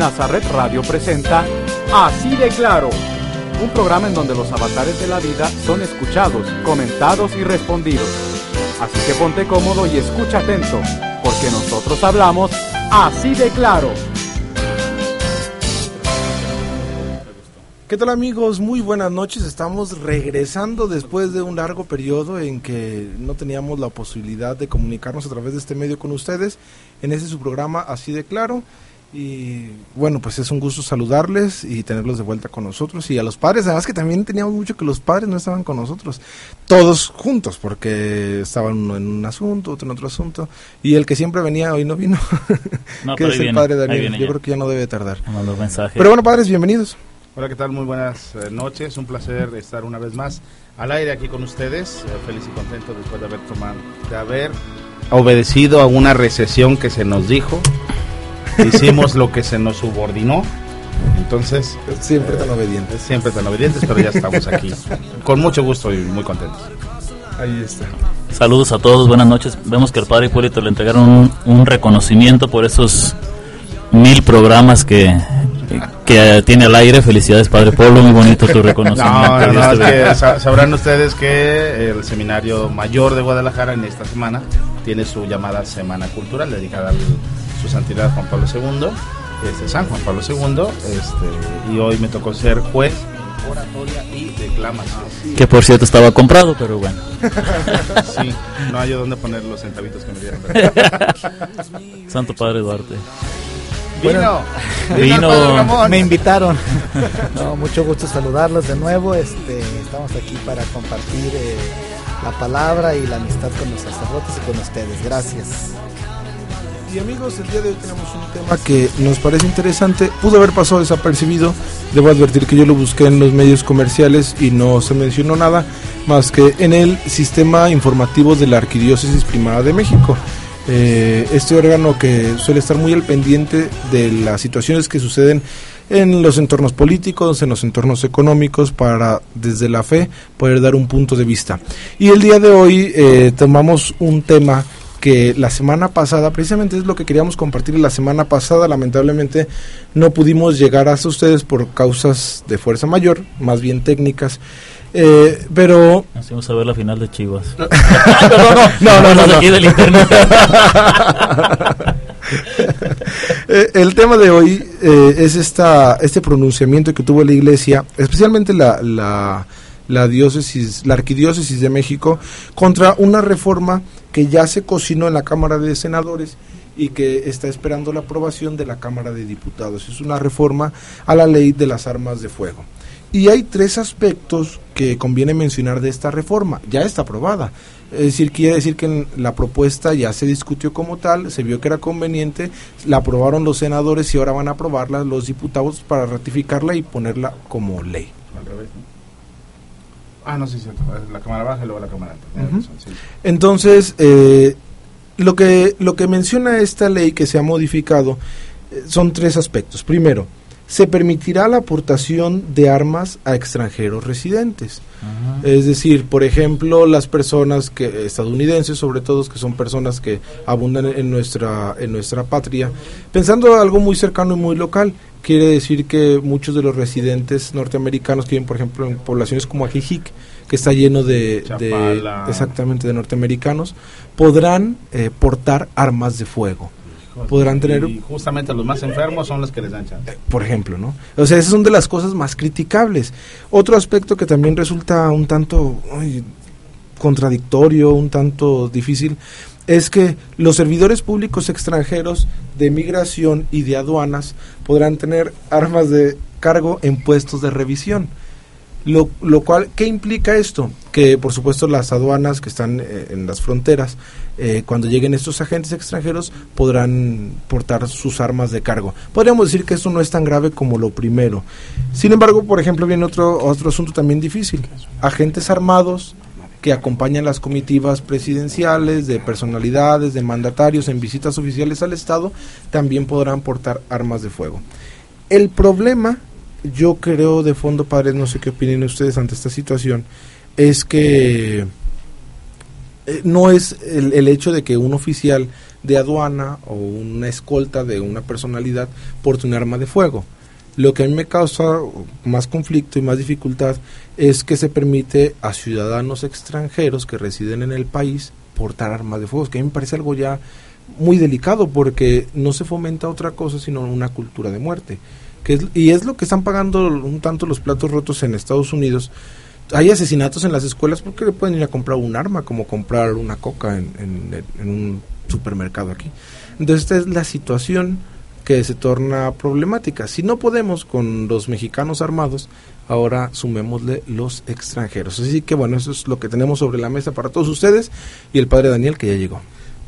Nazaret Radio presenta Así de Claro, un programa en donde los avatares de la vida son escuchados, comentados y respondidos. Así que ponte cómodo y escucha atento, porque nosotros hablamos así de claro. ¿Qué tal amigos? Muy buenas noches. Estamos regresando después de un largo periodo en que no teníamos la posibilidad de comunicarnos a través de este medio con ustedes en ese su programa Así de Claro. Y bueno, pues es un gusto saludarles y tenerlos de vuelta con nosotros y a los padres, además que también teníamos mucho que los padres no estaban con nosotros, todos juntos, porque estaban uno en un asunto, otro en otro asunto, y el que siempre venía hoy no vino, No, que pero es el viene, padre Daniel, yo ya. creo que ya no debe tardar. Pero bueno, padres, bienvenidos. Hola, ¿qué tal? Muy buenas eh, noches. Un placer estar una vez más al aire aquí con ustedes. Eh, feliz y contento después de haber tomado, de haber obedecido a una recesión que se nos dijo. Hicimos lo que se nos subordinó. Entonces, Siempre tan obedientes. siempre tan obedientes, pero ya estamos aquí. Con mucho gusto y muy contentos. Ahí está. Saludos a todos, buenas noches. Vemos que al padre Hipólito le entregaron un, un reconocimiento por esos mil programas que, que tiene al aire. Felicidades, padre Pablo, muy bonito tu reconocimiento. No, no, Dios no, te es bendiga. que sa- sabrán ustedes que el Seminario Mayor de Guadalajara en esta semana tiene su llamada Semana Cultural dedicada a su santidad Juan Pablo II, este, San Juan Pablo II, este, y hoy me tocó ser juez en oratoria y declamación. Que por cierto estaba comprado, pero bueno. Sí, no hay dónde poner los centavitos que me dieron. Santo Padre Duarte. Vino, Vino. Me invitaron. No, mucho gusto saludarlos de nuevo. Este, estamos aquí para compartir eh, la palabra y la amistad con los sacerdotes y con ustedes. Gracias. Y amigos, el día de hoy tenemos un tema que nos parece interesante. Pudo haber pasado desapercibido. Debo advertir que yo lo busqué en los medios comerciales y no se mencionó nada más que en el sistema informativo de la Arquidiócesis Primada de México. Eh, este órgano que suele estar muy al pendiente de las situaciones que suceden en los entornos políticos, en los entornos económicos, para desde la fe poder dar un punto de vista. Y el día de hoy eh, tomamos un tema que la semana pasada, precisamente es lo que queríamos compartir la semana pasada, lamentablemente no pudimos llegar hasta ustedes por causas de fuerza mayor, más bien técnicas, eh, pero fuimos a ver la final de Chivas. no, no, no, no, no. Aquí del internet. Eh, el tema de hoy eh, es esta, este pronunciamiento que tuvo la iglesia, especialmente la, la, la diócesis, la arquidiócesis de México, contra una reforma que ya se cocinó en la Cámara de Senadores y que está esperando la aprobación de la Cámara de Diputados. Es una reforma a la ley de las armas de fuego. Y hay tres aspectos que conviene mencionar de esta reforma. Ya está aprobada. Es decir, quiere decir que la propuesta ya se discutió como tal, se vio que era conveniente, la aprobaron los senadores y ahora van a aprobarla los diputados para ratificarla y ponerla como ley. Al revés. Ah, no, sí, cierto. La cámara baja y luego la cámara alta. Ujú. razón, sí. Entonces, eh, lo, que, lo que menciona esta ley que se ha modificado eh, son tres aspectos. Primero, se permitirá la aportación de armas a extranjeros residentes. Es decir, por ejemplo, las personas que estadounidenses, sobre todo que son personas que abundan en nuestra en nuestra patria, pensando algo muy cercano y muy local, quiere decir que muchos de los residentes norteamericanos que viven, por ejemplo, en poblaciones como Ajijic, que está lleno de, de- exactamente de norteamericanos, podrán eh, portar armas de fuego. Podrán tener Y justamente los más enfermos son los que les dan chance. por ejemplo, ¿no? O sea, esas son de las cosas más criticables. Otro aspecto que también resulta un tanto ay, contradictorio, un tanto difícil, es que los servidores públicos extranjeros de migración y de aduanas podrán tener armas de cargo en puestos de revisión. Lo, lo cual, ¿qué implica esto? Que por supuesto las aduanas que están eh, en las fronteras, eh, cuando lleguen estos agentes extranjeros, podrán portar sus armas de cargo. Podríamos decir que esto no es tan grave como lo primero. Sin embargo, por ejemplo, viene otro, otro asunto también difícil. Agentes armados que acompañan las comitivas presidenciales, de personalidades, de mandatarios en visitas oficiales al Estado, también podrán portar armas de fuego. El problema, yo creo de fondo, padres, no sé qué opinen ustedes ante esta situación, es que eh, no es el, el hecho de que un oficial de aduana o una escolta de una personalidad porte un arma de fuego. Lo que a mí me causa más conflicto y más dificultad es que se permite a ciudadanos extranjeros que residen en el país portar armas de fuego, que a mí me parece algo ya muy delicado porque no se fomenta otra cosa sino una cultura de muerte. Que es, y es lo que están pagando un tanto los platos rotos en Estados Unidos. Hay asesinatos en las escuelas porque le pueden ir a comprar un arma como comprar una coca en, en, en un supermercado aquí. Entonces esta es la situación que se torna problemática. Si no podemos con los mexicanos armados, ahora sumémosle los extranjeros. Así que bueno, eso es lo que tenemos sobre la mesa para todos ustedes y el padre Daniel que ya llegó.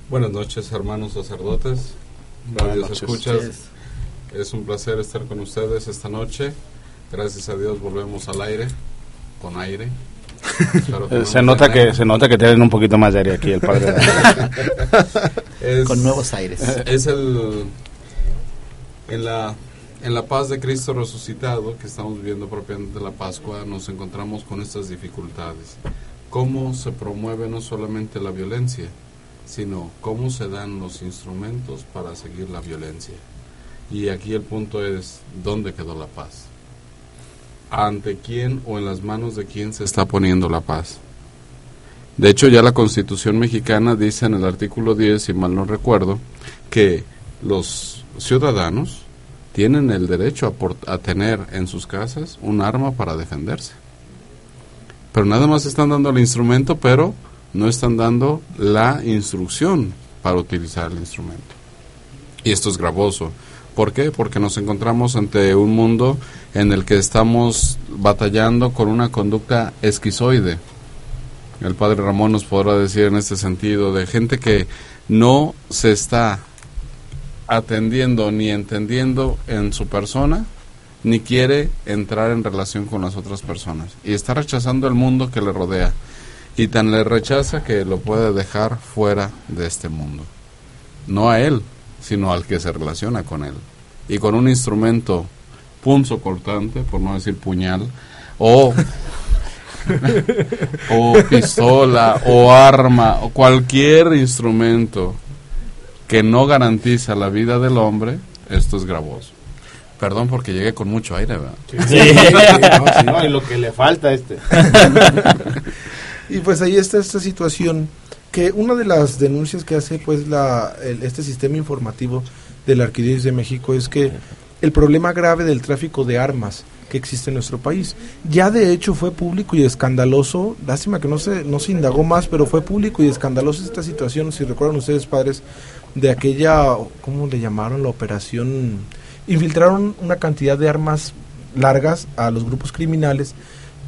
Buenas noches, hermanos sacerdotes, radios escuchas. Es un placer estar con ustedes esta noche. Gracias a Dios volvemos al aire, con aire. No Se nota que se nota que tienen un poquito más de aire aquí el padre. Es- Con nuevos aires. Es el en la en la paz de Cristo resucitado que estamos viviendo propiamente la Pascua nos encontramos con estas dificultades. Cómo se promueve no solamente la violencia, sino cómo se dan los instrumentos para seguir la violencia. Y aquí el punto es dónde quedó la paz. ¿Ante quién o en las manos de quién se está poniendo la paz? De hecho, ya la Constitución mexicana dice en el artículo 10, si mal no recuerdo, que los ciudadanos tienen el derecho a, por- a tener en sus casas un arma para defenderse. Pero nada más están dando el instrumento, pero no están dando la instrucción para utilizar el instrumento. Y esto es gravoso. ¿Por qué? Porque nos encontramos ante un mundo en el que estamos batallando con una conducta esquizoide. El padre Ramón nos podrá decir en este sentido, de gente que no se está atendiendo ni entendiendo en su persona, ni quiere entrar en relación con las otras personas. Y está rechazando el mundo que le rodea. Y tan le rechaza que lo puede dejar fuera de este mundo. No a él, sino al que se relaciona con él. Y con un instrumento punzo cortante, por no decir puñal, o o pistola o arma o cualquier instrumento que no garantiza la vida del hombre, esto es gravoso. Perdón porque llegué con mucho aire, ¿verdad? no, si no, y lo que le falta a este. Y pues ahí está esta situación que una de las denuncias que hace pues la el- este sistema informativo de la Arquidiócesis de México es que el problema grave del tráfico de armas que existe en nuestro país. Ya de hecho fue público y escandaloso. Lástima que no se no se indagó más pero fue público y escandaloso esta situación si recuerdan ustedes padres de aquella cómo le llamaron la operación infiltraron una cantidad de armas largas a los grupos criminales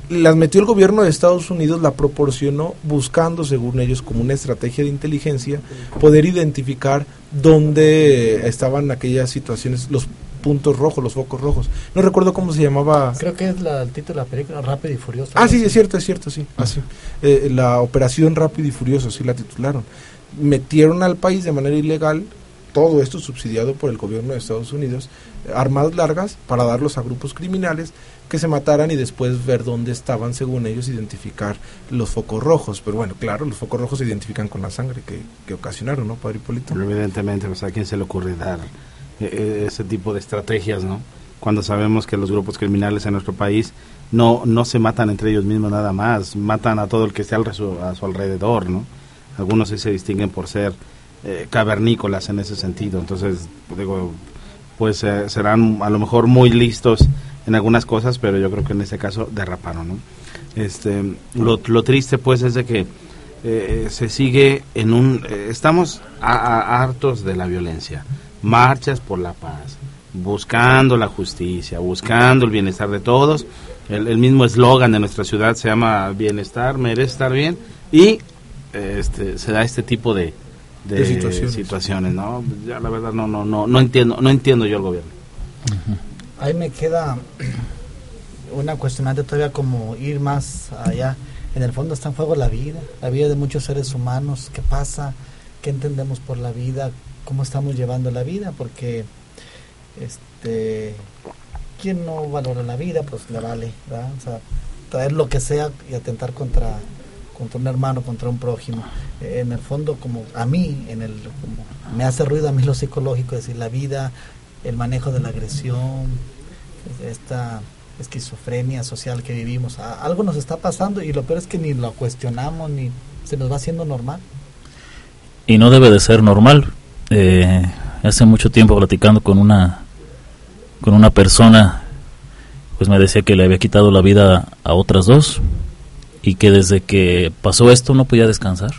las metió el gobierno de Estados Unidos, la proporcionó buscando, según ellos, como una estrategia de inteligencia, poder identificar dónde estaban aquellas situaciones, los puntos rojos, los focos rojos. No recuerdo cómo se llamaba. Creo que es la, el título de la película Rápido y Furioso. Ah, sí, algo es cierto, es cierto, sí. Así. Eh, la operación Rápido y Furioso, sí la titularon. Metieron al país de manera ilegal, todo esto subsidiado por el gobierno de Estados Unidos, armas largas para darlos a grupos criminales que se mataran y después ver dónde estaban, según ellos, identificar los focos rojos. Pero bueno, claro, los focos rojos se identifican con la sangre que, que ocasionaron, ¿no, Padre Hipólito? Evidentemente, pues a quién se le ocurre dar eh, eh, ese tipo de estrategias, ¿no? Cuando sabemos que los grupos criminales en nuestro país no, no se matan entre ellos mismos nada más, matan a todo el que esté al resu- a su alrededor, ¿no? Algunos sí se distinguen por ser eh, cavernícolas en ese sentido, entonces, digo, pues eh, serán a lo mejor muy listos en algunas cosas, pero yo creo que en este caso derraparon, ¿no? Este, lo, lo triste pues es de que eh, se sigue en un... eh, estamos a- a- hartos de la violencia, marchas por la paz, buscando la justicia, buscando el bienestar de todos, El, el mismo eslogan de nuestra ciudad se llama bienestar, merece estar bien y este, se da este tipo de, de, De situaciones. situaciones, ¿no? Ya la verdad no no no no entiendo no entiendo yo el gobierno. Ahí me queda una cuestionante todavía como ir más allá. En el fondo está en juego la vida, la vida de muchos seres humanos. ¿Qué pasa? ¿Qué entendemos por la vida? ¿Cómo estamos llevando la vida? Porque, este, quien no valora la vida, pues le vale, ¿verdad? O sea, traer lo que sea y atentar contra contra un hermano, contra un prójimo. Eh, en el fondo, como a mí, en el, como me hace ruido a mí lo psicológico, es decir, la vida, el manejo de la agresión, esta esquizofrenia social que vivimos. Algo nos está pasando y lo peor es que ni lo cuestionamos, ni se nos va haciendo normal. y no debe de ser normal. Eh, hace mucho tiempo platicando con una con una persona, pues me decía que le había quitado la vida a otras dos y que desde que pasó esto no podía descansar.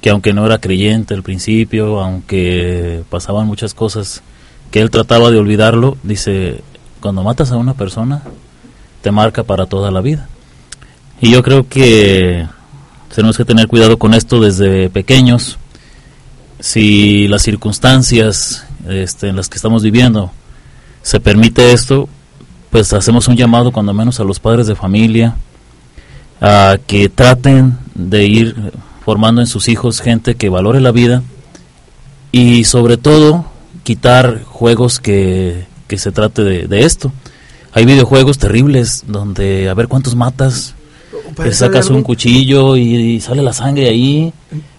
Que aunque no era creyente al principio, aunque pasaban muchas cosas que él trataba de olvidarlo, dice, cuando matas a una persona te marca para toda la vida. Y yo creo que tenemos que tener cuidado con esto desde pequeños. Si las circunstancias este, en las que estamos viviendo se permite esto, pues hacemos un llamado cuando menos a los padres de familia a que traten de ir formando en sus hijos gente que valore la vida y sobre todo quitar juegos que, que se trate de, de esto. Hay videojuegos terribles donde a ver cuántos matas, te sacas un cuchillo y, y sale la sangre ahí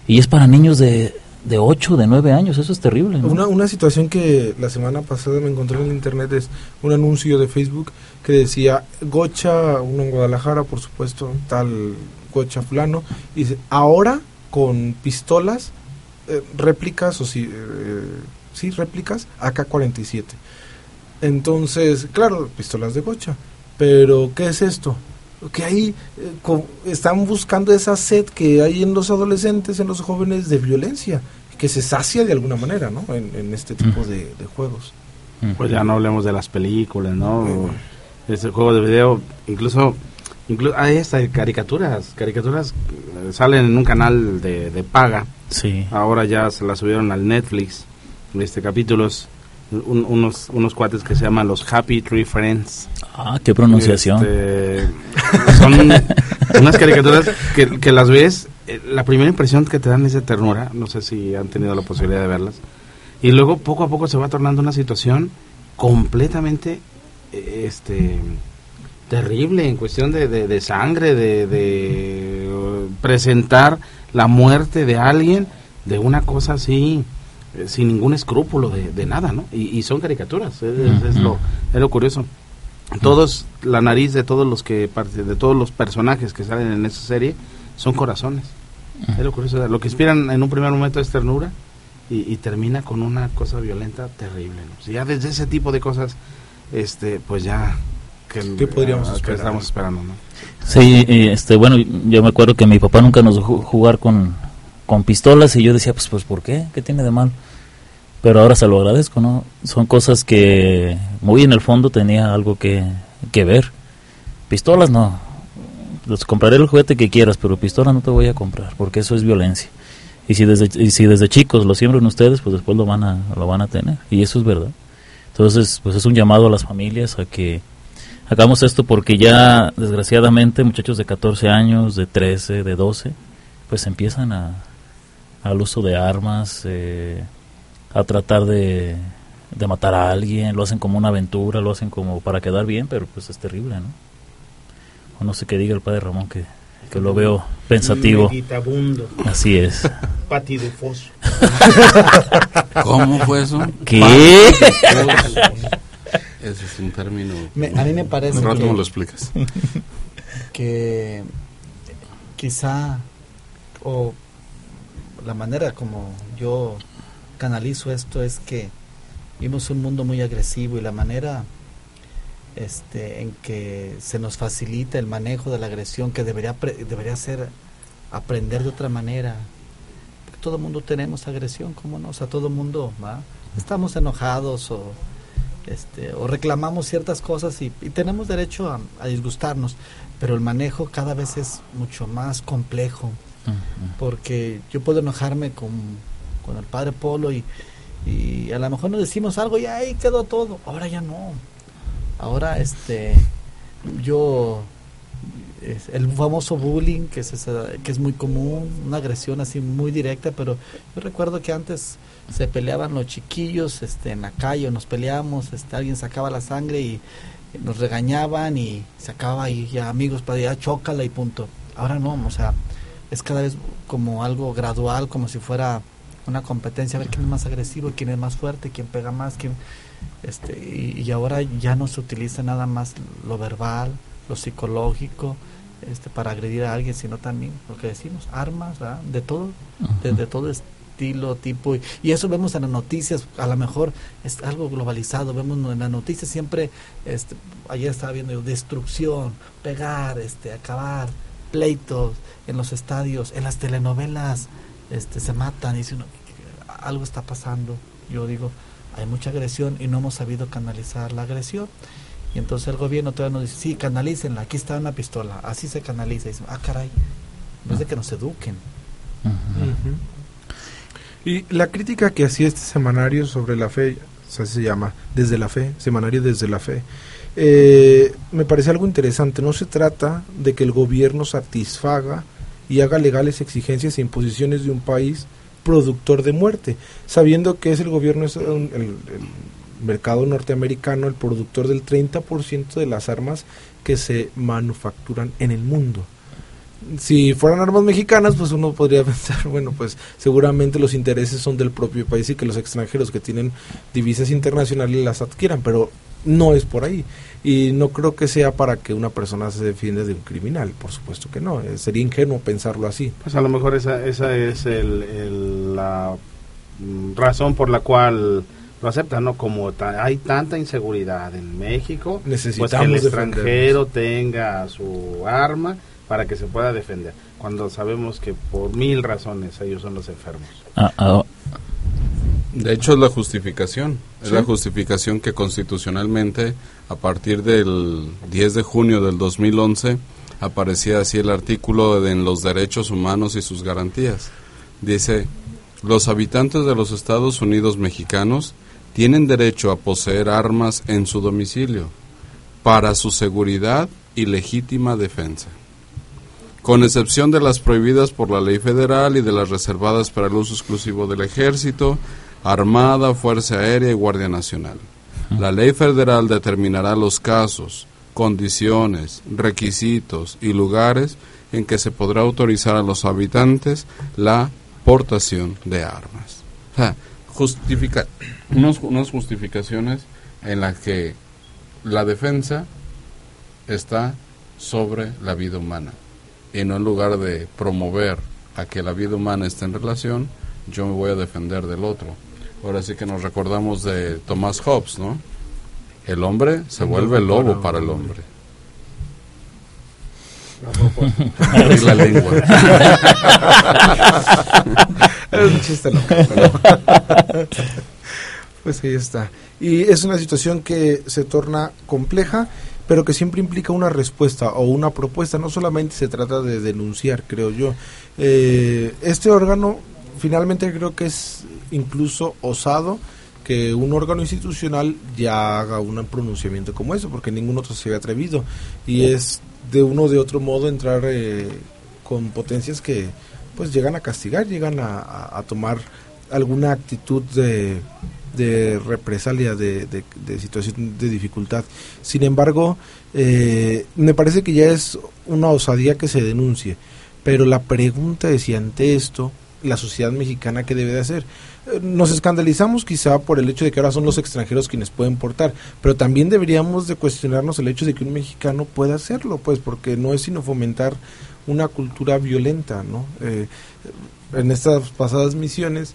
y es para niños de, de 8, de 9 años, eso es terrible. ¿no? Una, una situación que la semana pasada me encontré en internet es un anuncio de Facebook que decía Gocha, uno en Guadalajara, por supuesto, tal Gocha fulano, y dice, ahora con pistolas, eh, réplicas, o sí, eh, sí, réplicas, AK-47. Entonces, claro, pistolas de Gocha, pero ¿qué es esto? Que ahí eh, co- están buscando esa sed que hay en los adolescentes, en los jóvenes de violencia, que se sacia de alguna manera, ¿no? En, en este tipo de, de juegos. Pues ya no hablemos de las películas, ¿no? Este juego de video, incluso, incluso hay hasta caricaturas, caricaturas eh, salen en un canal de, de paga. Sí. Ahora ya se las subieron al Netflix, este capítulos, un- unos unos cuates que se llaman los Happy Tree Friends. Ah, qué pronunciación. Este, son unas caricaturas que, que las ves, eh, la primera impresión que te dan es de ternura, no sé si han tenido la posibilidad de verlas, y luego poco a poco se va tornando una situación completamente eh, este terrible en cuestión de, de- de sangre, de, de, eh, presentar la muerte de alguien de una cosa así eh, sin ningún escrúpulo de, de nada, ¿no? Y, y son caricaturas, es, es- es lo, es lo curioso. Todos, la nariz de todos los que parte- de todos los personajes que salen en esa serie son corazones. Es lo curioso, lo que inspiran en un primer momento es ternura y, y termina con una cosa violenta terrible. ¿no? Si ya desde ese tipo de cosas, este, pues ya que, ¿Qué podríamos que esperar? estamos esperando, ¿no? Sí, y, este, bueno, yo me acuerdo que mi papá nunca nos dejó jugar con, con pistolas y yo decía, pues, pues, ¿por qué? ¿Qué tiene de mal? Pero ahora se lo agradezco, ¿no? Son cosas que muy en el fondo tenía algo que, que ver. Pistolas no. Los compraré el juguete que quieras, pero pistola no te voy a comprar, porque eso es violencia. Y si desde, y si desde chicos lo siembran ustedes, pues después lo van a, lo van a tener. Y eso es verdad. Entonces, pues es un llamado a las familias a que hagamos esto porque ya, desgraciadamente, muchachos de 14 años, de 13, de 12, pues empiezan a, al uso de armas, eh, a tratar de, de matar a alguien, lo hacen como una aventura, lo hacen como para quedar bien, pero pues es terrible, ¿no? O no sé qué diga el padre Ramón, que, que lo veo pensativo. Meditabundo, Así es. patidufoso. ¿Cómo fue eso? ¿Qué? Ese es un término. Me- a mí me parece Un rato que- me lo explicas. que quizá o la manera como yo canalizo esto es que vimos un mundo muy agresivo y la manera este en que se nos facilita el manejo de la agresión que debería debería ser aprender de otra manera. Porque todo mundo tenemos agresión cómo no o sea todo mundo ¿va? estamos enojados o este, o reclamamos ciertas cosas y, tenemos derecho a, disgustarnos, pero el manejo cada vez es mucho más complejo, porque yo puedo enojarme con, con el padre Polo y, y a lo mejor nos decimos algo y ahí quedó todo, ahora ya no, ahora este, yo el famoso bullying que es que es muy común una agresión así muy directa pero yo recuerdo que antes se peleaban los chiquillos este en la calle nos peleábamos este alguien sacaba la sangre y nos regañaban y se acababa y ya amigos para allá chócala y punto. Ahora no o sea es cada vez como algo gradual como si fuera una competencia a ver quién es más agresivo quién es más fuerte quién pega más quién este y ahora ya no se utiliza nada más lo verbal lo psicológico, este, para agredir a alguien, sino también lo que decimos, armas, de todo, de, todo estilo, tipo, y, eso vemos en las noticias, a lo mejor es algo globalizado, vemos en las noticias siempre, este, ayer estaba viendo destrucción, pegar, este, acabar, pleitos en los estadios, en las telenovelas, este, se matan, y si uno, algo está pasando, yo digo, hay mucha agresión y no hemos sabido canalizar la agresión. Y entonces el gobierno todavía nos dice, sí, canalícenla, aquí está una pistola, así se canaliza. Y dicen, ah, caray, en vez de que nos eduquen. Y la crítica que hacía este semanario sobre la fe, o sea, se llama Desde la Fe, semanario Desde la Fe, eh, me parece algo interesante. No se trata de que el gobierno satisfaga y haga legales exigencias e imposiciones de un país productor de muerte, sabiendo que es el gobierno, es el mercado norteamericano el productor del 30% de las armas que se manufacturan en el mundo. Si fueran armas mexicanas, pues uno podría pensar, bueno, pues seguramente los intereses son del propio país y que los extranjeros que tienen divisas internacionales las adquieran, pero no es por ahí. Y no creo que sea para que una persona se defienda de un criminal, por supuesto que no. Eh, sería ingenuo pensarlo así. Pues a lo mejor esa, esa es el, la mm, razón por la cual lo aceptan, ¿no? Como hay tanta inseguridad en México, Necesitamos pues que el extranjero tenga su arma para que se pueda defender, cuando sabemos que por mil razones ellos son los enfermos. Ah, ah. De hecho es la justificación, es la justificación que constitucionalmente a partir del 10 de junio del 2011 aparecía así el artículo de en los derechos humanos y sus garantías. Dice, los habitantes de los Estados Unidos mexicanos tienen derecho a poseer armas en su domicilio para su seguridad y legítima defensa, con excepción de las prohibidas por la ley federal y de las reservadas para el uso exclusivo del ejército, Armada, Fuerza Aérea y Guardia Nacional. La ley federal determinará los casos, condiciones, requisitos y lugares en que se podrá autorizar a los habitantes la portación de armas justifica unos, unas justificaciones en las que la defensa está sobre la vida humana y no en lugar de promover a que la vida humana esté en relación, yo me voy a defender del otro. Ahora sí que nos recordamos de Thomas Hobbes, ¿no? El hombre se vuelve lobo para el hombre. la lengua. es un chiste loco. pues ahí está. Y es una situación que se torna compleja, pero que siempre implica una respuesta o una propuesta. No solamente se trata de denunciar, creo yo. Eh, este órgano finalmente creo que es incluso osado que un órgano institucional ya haga un pronunciamiento como eso, porque ningún otro se había atrevido. Y es de uno o de otro modo entrar eh, con potencias que pues llegan a castigar, llegan a, tomar alguna actitud de, de represalia, de, de, situación de dificultad. Sin embargo, eh, me parece que ya es una osadía que se denuncie. Pero la pregunta es si ante esto la sociedad mexicana qué debe de hacer. Nos escandalizamos quizá por el hecho de que ahora son los extranjeros quienes pueden portar, pero también deberíamos de cuestionarnos el hecho de que un mexicano pueda hacerlo, pues porque no es sino fomentar una cultura violenta, ¿no? Eh, en estas pasadas misiones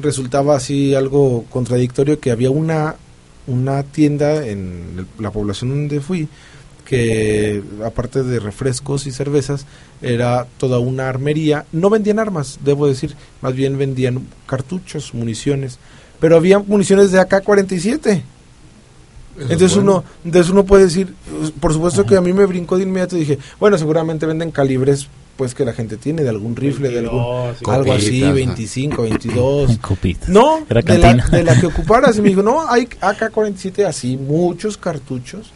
resultaba así algo contradictorio que había una, una tienda en la población donde fui que aparte de refrescos y cervezas era toda una armería. No vendían armas, debo decir, más bien vendían cartuchos, municiones, pero había municiones de AK-47 Entonces uno, entonces uno puede decir, por supuesto que a mí me brincó de inmediato y dije, bueno, seguramente venden calibres pues que la gente tiene de algún rifle, de algún, 22, algo así, copitas, 25, 22. Copitas. No, Era de la, de la que ocuparas. Y me dijo, no, hay AK-47 así, muchos cartuchos.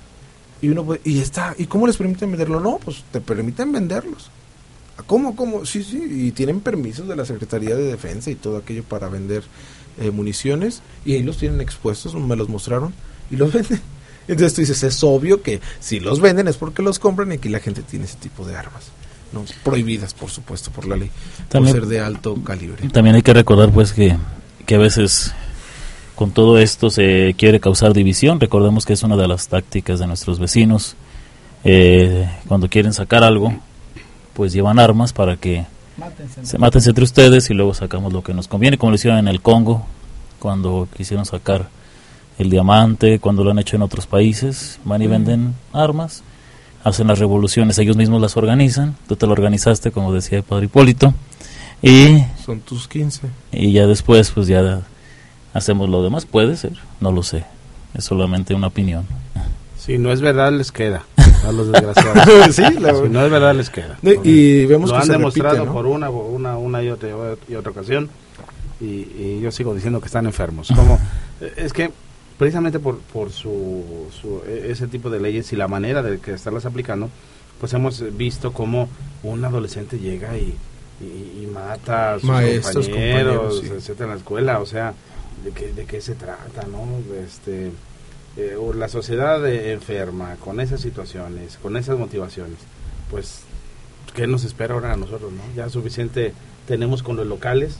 Y uno puede- y está, ¿y cómo les permiten venderlo? No, pues te permiten venderlos. ¿Cómo, cómo? Sí, sí, y tienen permisos de la Secretaría de Defensa y todo aquello para vender eh, municiones. Y ahí los tienen expuestos, me los mostraron, y los venden. Entonces tú dices, es obvio que si los venden es porque los compran y aquí la gente tiene ese tipo de armas. ¿no? Prohibidas, por supuesto, por la ley, También- por ser de alto calibre. También hay que recordar pues que, que a veces con todo esto se quiere causar división. Recordemos que es una de las tácticas de nuestros vecinos. Eh, cuando quieren sacar algo, pues llevan armas para que Mátense. se maten entre ustedes y luego sacamos lo que nos conviene, como lo hicieron en el Congo, cuando quisieron sacar el diamante, cuando lo han hecho en otros países, van y venden armas, hacen las revoluciones, ellos mismos las organizan, tú te lo organizaste, como decía el padre Hipólito, y, Son tus 15. y ya después pues ya hacemos lo demás, puede ser, no lo sé, es solamente una opinión. Si no es verdad, les queda. A los desgraciados. Sí, la- si no es verdad, les queda. No, y vemos Lo que han se demostrado repite, ¿no? por una, por una, una y, otra, y otra ocasión. Y, y yo sigo diciendo que están enfermos. Como, es que precisamente por, por su, su- e- ese tipo de leyes y la manera de que estarlas aplicando, pues hemos visto como un adolescente llega y, y, y mata a sus Maestros, compañeros, compañeros, sí. etcétera, en la escuela. O sea, ¿de qué, de se trata, no? Este, eh, o la sociedad enferma con esas situaciones, con esas motivaciones, pues, ¿qué nos espera ahora a nosotros, no? Ya suficiente tenemos con los locales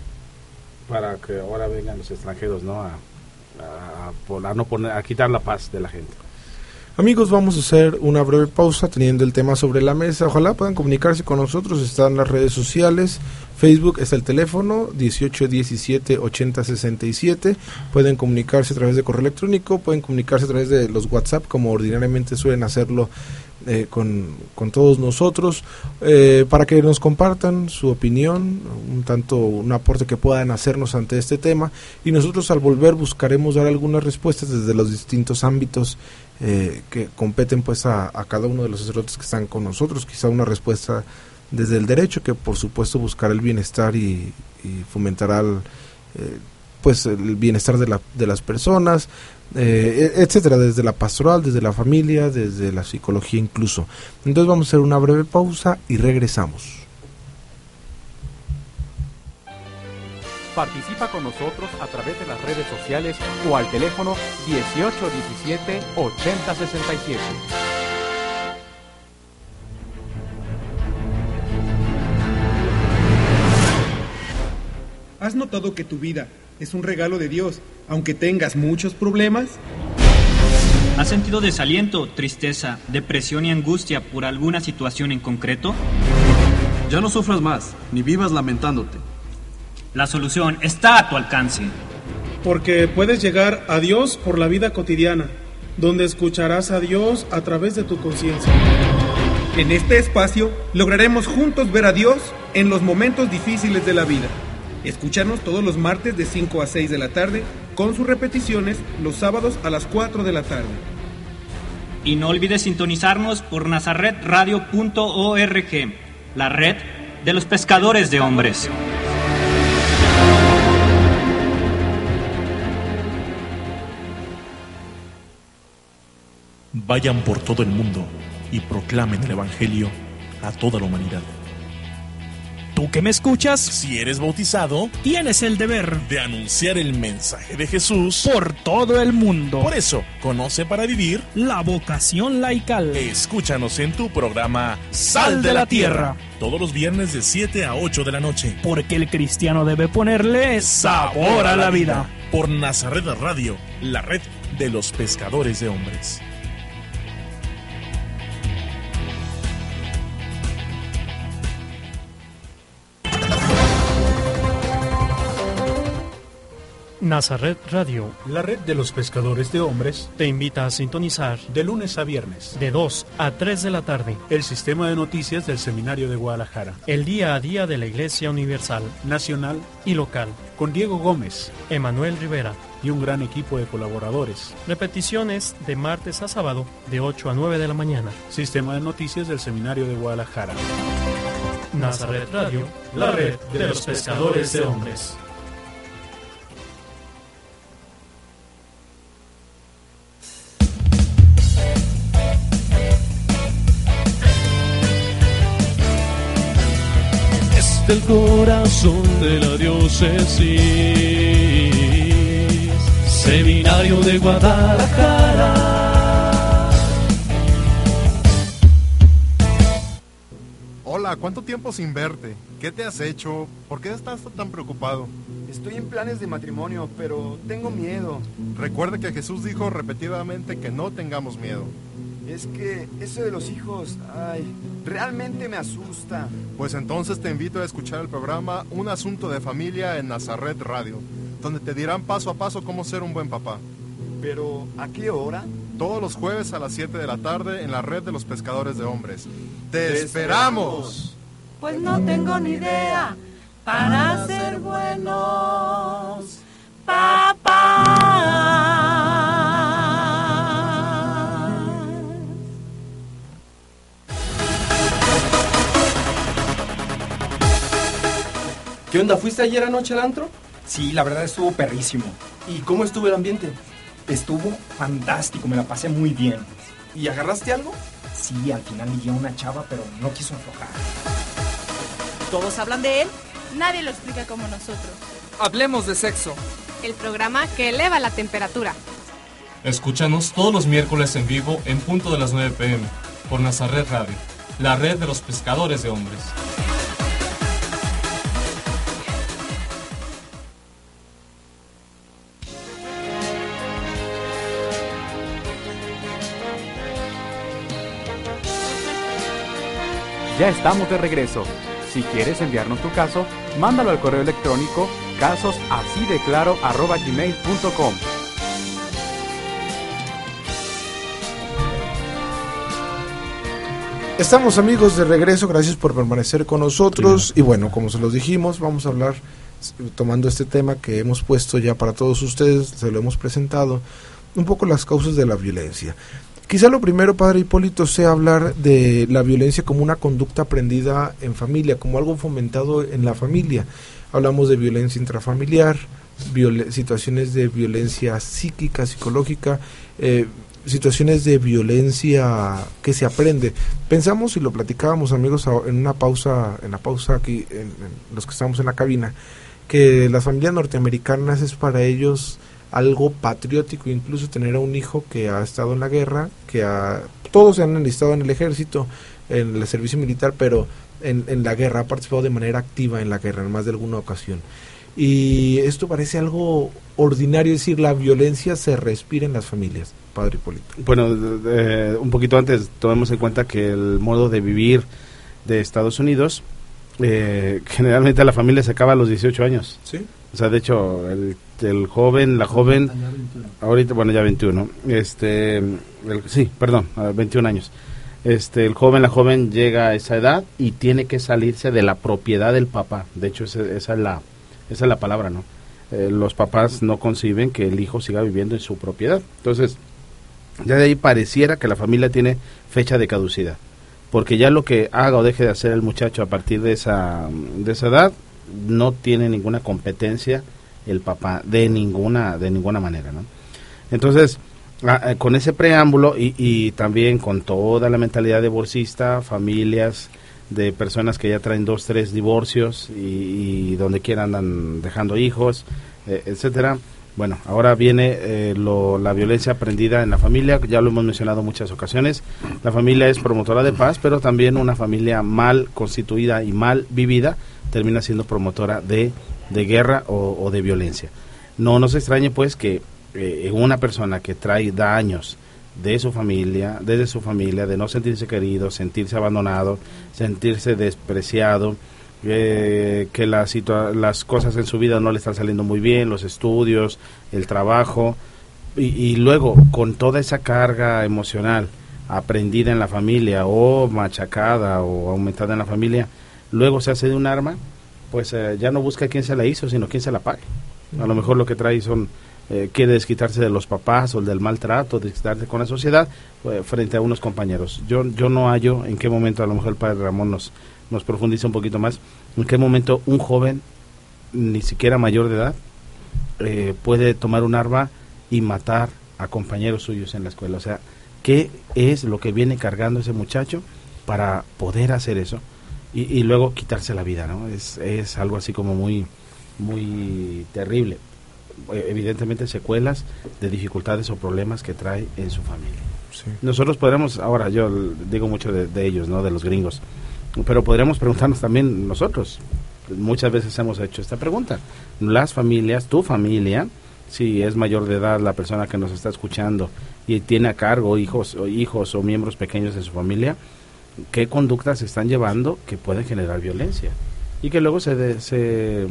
para que ahora vengan los extranjeros, ¿no? A, a, a no poner, a quitar la paz de la gente. Amigos, vamos a hacer una breve pausa teniendo el tema sobre la mesa. Ojalá puedan comunicarse con nosotros. Están las redes sociales. Facebook está el teléfono 1817 8067. Pueden comunicarse a través de correo electrónico. Pueden comunicarse a través de los WhatsApp como ordinariamente suelen hacerlo eh, con, con todos nosotros. eh, para que nos compartan su opinión, un tanto un aporte que puedan hacernos ante este tema. Y nosotros al volver buscaremos dar algunas respuestas desde los distintos ámbitos eh, que competen pues a, cada uno de los sacerdotes que están con nosotros, quizá una respuesta desde el derecho que por supuesto buscará el bienestar y, y fomentará el, eh, pues el bienestar de, la, de las personas, eh, etcétera, desde la pastoral, desde la familia, desde la psicología incluso. Entonces vamos a hacer una breve pausa y regresamos. Participa con nosotros a través de las redes sociales o al teléfono 1817 8067. ¿Has notado que tu vida es un regalo de Dios, aunque tengas muchos problemas? ¿Has sentido desaliento, tristeza, depresión y angustia por alguna situación en concreto? Ya no sufras más, ni vivas lamentándote. La solución está a tu alcance. Porque puedes llegar a Dios por la vida cotidiana, donde escucharás a Dios a través de tu conciencia. En este espacio lograremos juntos ver a Dios en los momentos difíciles de la vida. Escúchanos todos los martes de 5 a 6 de la tarde, con sus repeticiones los sábados a las 4 de la tarde. Y no olvides sintonizarnos por nazaretradio.org, la red de los pescadores de hombres. Vayan por todo el mundo y proclamen el Evangelio a toda la humanidad. Tú que me escuchas, Si eres bautizado, tienes el deber de anunciar el mensaje de Jesús. por todo el mundo. Por eso, conoce para vivir. La vocación laical. Escúchanos en tu programa Sal de la Tierra. Todos los viernes de 7 a 8 de la noche. Porque el cristiano debe ponerle sabor a la vida. Por Nazaret Radio, la red de los pescadores de hombres. Nazaret Radio, la red de los pescadores de hombres, te invita a sintonizar de lunes a viernes, de 2 a 3 de la tarde, el sistema de noticias del Seminario de Guadalajara, el día a día de la Iglesia Universal, nacional y local, con Diego Gómez, Emanuel Rivera y un gran equipo de colaboradores. Repeticiones de martes a sábado, de 8 a 9 de la mañana. Sistema de noticias del Seminario de Guadalajara. Nazaret Radio, la red de los pescadores de hombres. Del corazón de la diócesis, Seminario de Guadalajara. Hola, ¿cuánto tiempo sin verte? ¿Qué te has hecho? ¿Por qué estás tan preocupado? Estoy en planes de matrimonio, pero tengo miedo. Recuerde que Jesús dijo repetidamente que no tengamos miedo. Es que eso de los hijos, ay, realmente me asusta. Pues entonces te invito a escuchar el programa Un Asunto de Familia en Nazaret Radio, donde te dirán paso a paso cómo ser un buen papá. Pero, ¿a qué hora? Todos los jueves a las 7 de la tarde en la red de los pescadores de hombres. ¡Te, esperamos! Pues no tengo ni idea para ser onda? ¿Fuiste ayer anoche al antro? Sí, la verdad estuvo perrísimo. ¿Y cómo estuvo el ambiente? Estuvo fantástico, me la pasé muy bien. ¿Y agarraste algo? Sí, al final ligué a una chava, pero no quiso aflojar. ¿Todos hablan de él? Nadie lo explica como nosotros. Hablemos de sexo. El programa que eleva la temperatura. Escúchanos todos los miércoles en vivo en punto de las 9 pm por Nazaret Radio, la red de los pescadores de hombres. Ya estamos de regreso. Si quieres enviarnos tu caso, mándalo al correo electrónico casosasideclaro.com. Estamos amigos de regreso, gracias por permanecer con nosotros y bueno, como se los dijimos, vamos a hablar tomando este tema que hemos puesto ya para todos ustedes, se lo hemos presentado, un poco las causas de la violencia. Quizá lo primero, padre Hipólito, sea hablar de la violencia como una conducta aprendida en familia, como algo fomentado en la familia. Hablamos de violencia intrafamiliar, situaciones de violencia psíquica, psicológica, eh, situaciones de violencia que se aprende. Pensamos y lo platicábamos amigos en una pausa, en la pausa aquí, en los que estamos en la cabina, que las familias norteamericanas es para ellos algo patriótico, incluso tener a un hijo que ha estado en la guerra, que ha, todos se han enlistado en el ejército, en el servicio militar, pero en, en la guerra, ha participado de manera activa en la guerra en más de alguna ocasión. Y esto parece algo ordinario, es decir, la violencia se respira en las familias, padre Hipólito. Bueno, un poquito antes, tomemos en cuenta que el modo de vivir de Estados Unidos, eh, generalmente la familia se acaba a los 18 años. Sí. O sea, de hecho, el, el joven, la joven, ahorita, bueno, ya 21, este, sí, perdón, 21 años. Este, el joven, la joven llega a esa edad y tiene que salirse de la propiedad del papá. De hecho, esa, es la, esa es la palabra, ¿no? Eh, los papás no conciben que el hijo siga viviendo en su propiedad. Entonces, ya de ahí pareciera que la familia tiene fecha de caducidad. Porque ya lo que haga o deje de hacer el muchacho a partir de esa, de esa edad no tiene ninguna competencia el papá de ninguna de ninguna manera ¿no? entonces eh, con ese preámbulo y, y, también con toda la mentalidad divorcista familias de personas que ya traen dos tres divorcios y, donde quiera andan dejando hijos eh, etcétera bueno ahora viene eh, lo, la violencia aprendida en la familia ya lo hemos mencionado muchas ocasiones la familia es promotora de paz pero también una familia mal constituida y mal vivida termina siendo promotora de, de guerra o, de violencia. No nos extrañe pues que eh, una persona que trae daños de su familia, desde su familia, de no sentirse querido, sentirse abandonado, sentirse despreciado, eh, que la las cosas en su vida no le están saliendo muy bien, los estudios, el trabajo, y, y luego con toda esa carga emocional aprendida en la familia o machacada o aumentada en la familia, luego se hace de un arma, pues eh, ya no busca quién se la hizo, sino quién se la pague. A lo mejor lo que trae son, eh, quiere desquitarse de los papás o del maltrato, desquitarse con la sociedad eh, frente a unos compañeros. Yo, yo no hallo en qué momento, a lo mejor el padre Ramón nos, nos profundiza un poquito más, en qué momento un joven, ni siquiera mayor de edad, eh, puede tomar un arma y matar a compañeros suyos en la escuela. O sea, ¿qué es lo que viene cargando ese muchacho para poder hacer eso? Y, y luego quitarse la vida, ¿no? Es, es algo así como muy, muy terrible. Eh, Evidentemente secuelas de dificultades o problemas que trae en su familia. Nosotros podremos, ahora yo digo mucho de, de ellos, ¿no? De los gringos, pero podríamos preguntarnos también nosotros. Muchas veces hemos hecho esta pregunta. Las familias, tu familia, si es mayor de edad la persona que nos está escuchando y tiene a cargo hijos o hijos o miembros pequeños de su familia, ¿qué conductas están llevando que pueden generar violencia? Y que luego se, de- se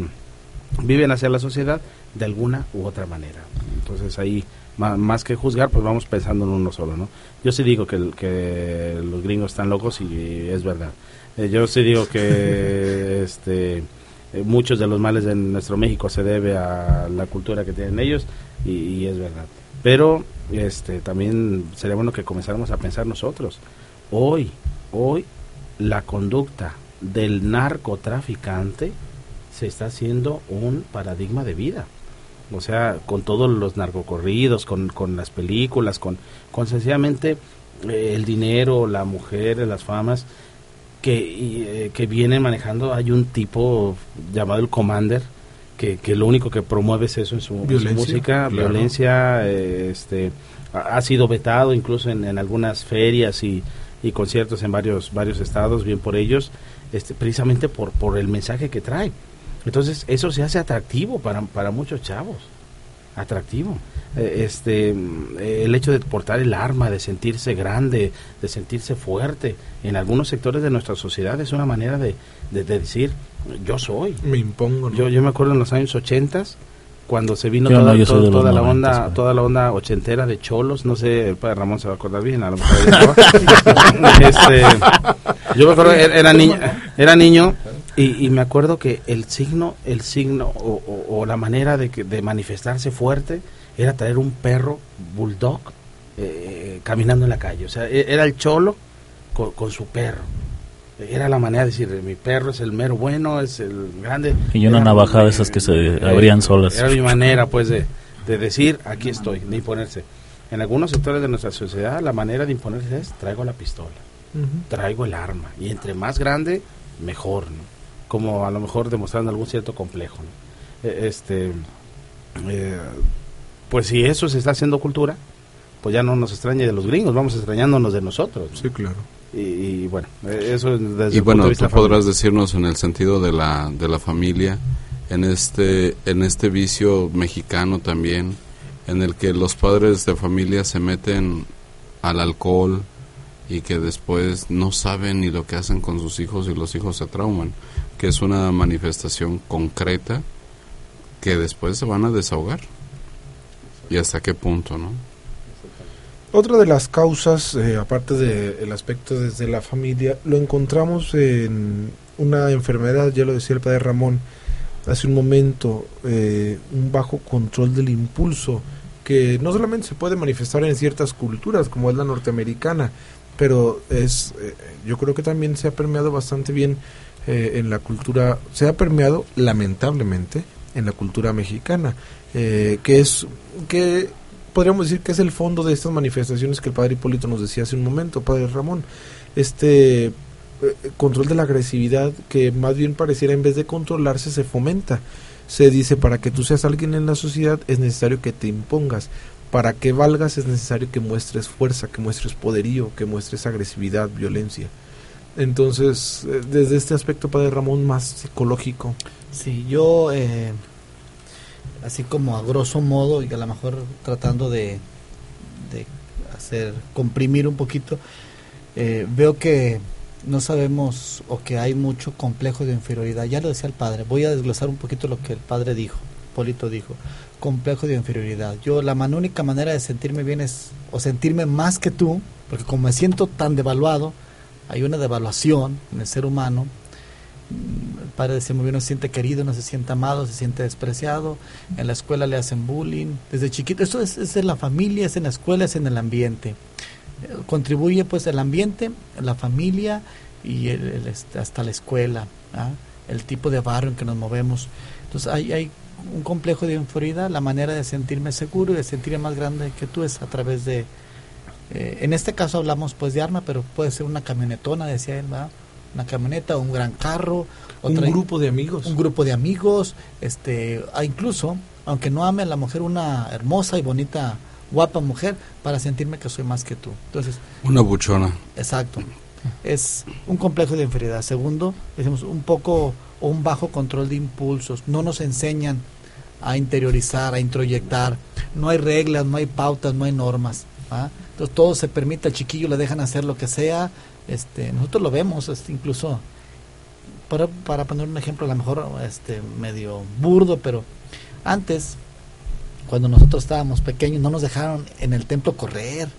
viven hacia la sociedad de alguna u otra manera. Entonces ahí, más que juzgar, pues vamos pensando en uno solo, ¿no? Yo sí digo que, que los gringos están locos y es verdad. Eh, yo sí digo que este, eh, muchos de los males de nuestro México se debe a la cultura que tienen ellos y, y es verdad. Pero este, también sería bueno que comenzáramos a pensar nosotros. Hoy, hoy, la conducta del narcotraficante se está haciendo un paradigma de vida. O sea, con todos los narcocorridos, con, con las películas, con, con sencillamente eh, el dinero, la mujer, las famas que, y, eh, que vienen manejando. Hay un tipo llamado el Commander que, que lo único que promueve es eso en su, en su Violencia, música, claro. violencia, eh, este, ha ha sido vetado incluso en, en algunas ferias y, y conciertos en varios varios estados, bien por ellos, este, precisamente por, por el mensaje que trae. Entonces, eso se hace atractivo para, para muchos chavos. Atractivo. Eh, este, mm, eh, el hecho de portar el arma, de sentirse grande, de sentirse fuerte, en algunos sectores de nuestra sociedad es una manera de, de- de decir, yo soy. Me impongo. ¿no? Yo, yo me acuerdo en los años 80 cuando se vino Yo no, toda, toda- toda la 90s, onda toda la onda ochentera de cholos no sé el padre Ramón se va a acordar bien a lo mejor estaba. Este, yo me acuerdo era, era niño era niño y, y me acuerdo que el signo el signo o, o- o la manera de, que- de manifestarse fuerte era traer un perro bulldog eh, caminando en la calle o sea e- era el cholo con, con su perro era la manera de decir mi perro es el mero bueno es el grande Y una Era- navaja de esas que se eh, abrían solas. Era mi manera, pues, de, de decir, aquí estoy, de imponerse. En algunos sectores de nuestra sociedad, la manera de imponerse es, traigo la pistola, traigo el arma, y entre más grande, mejor, ¿no? Como a lo mejor demostrando algún cierto complejo, ¿no? Eh, Este, eh, pues si eso se está haciendo cultura, pues ya no nos extrañe de los gringos, vamos extrañándonos de nosotros. ¿no? Sí, claro. Y, y bueno, eh, eso es desde Y el punto bueno, de tú vista podrás decirnos en el sentido de la, de la familia, en este, en este vicio mexicano también, en el que los padres de familia se meten al alcohol y que después no saben ni lo que hacen con sus hijos y los hijos se trauman, que es una manifestación concreta que después se van a desahogar. ¿Y hasta qué punto, no? Otra de las causas, eh, aparte del aspecto desde la familia, lo encontramos en una enfermedad, ya lo decía el padre Ramón hace un momento, eh, un bajo control del impulso, que no solamente se puede manifestar en ciertas culturas, como es la norteamericana, pero es, eh, yo creo que también se ha permeado bastante bien eh, en la cultura, se ha permeado lamentablemente en la cultura mexicana, eh, que es que podríamos decir que es el fondo de estas manifestaciones que el padre Hipólito nos decía hace un momento, padre Ramón, este eh, control de la agresividad que más bien pareciera en vez de controlarse se fomenta. Se dice para que tú seas alguien en la sociedad es necesario que te impongas, para que valgas es necesario que muestres fuerza, que muestres poderío, que muestres agresividad, violencia. Entonces, eh, desde este aspecto, padre Ramón, más psicológico. Sí, yo, eh, así como a grosso modo, y a lo mejor tratando de, hacer, comprimir un poquito, eh, veo que no sabemos o que hay mucho complejo de inferioridad. Ya lo decía el padre, voy a desglosar un poquito lo que el padre dijo, Polito dijo, complejo de inferioridad. Yo la única manera de sentirme bien es o sentirme más que tú, porque como me siento tan devaluado, hay una devaluación en el ser humano. El padre decía muy bien, no se siente querido, no se siente amado, se siente despreciado. En la escuela le hacen bullying. Desde chiquito, eso es, es en la familia, es en la escuela, es en el ambiente contribuye pues el ambiente, la familia y este, hasta la escuela, ¿ah? el tipo de barrio en que nos movemos. Entonces hay un complejo de inferioridad, la manera de sentirme seguro y de sentirme más grande que tú es a través de, eh, en este caso hablamos pues de arma, pero puede ser una camionetona, decía él, una camioneta, un gran carro, un grupo de amigos, un grupo de amigos, este, incluso aunque no ame a la mujer una hermosa y bonita guapa mujer para sentirme que soy más que tú. Entonces, una buchona. Exacto. Es un complejo de inferioridad. Segundo, decimos un poco un bajo control de impulsos. No nos enseñan a interiorizar, a introyectar. No hay reglas, no hay pautas, no hay normas. Entonces todo se permite, al chiquillo le dejan hacer lo que sea. Este, nosotros lo vemos, este, incluso para, para poner un ejemplo, a lo mejor este, medio burdo, pero antes cuando nosotros estábamos pequeños, no nos dejaron en el templo correr.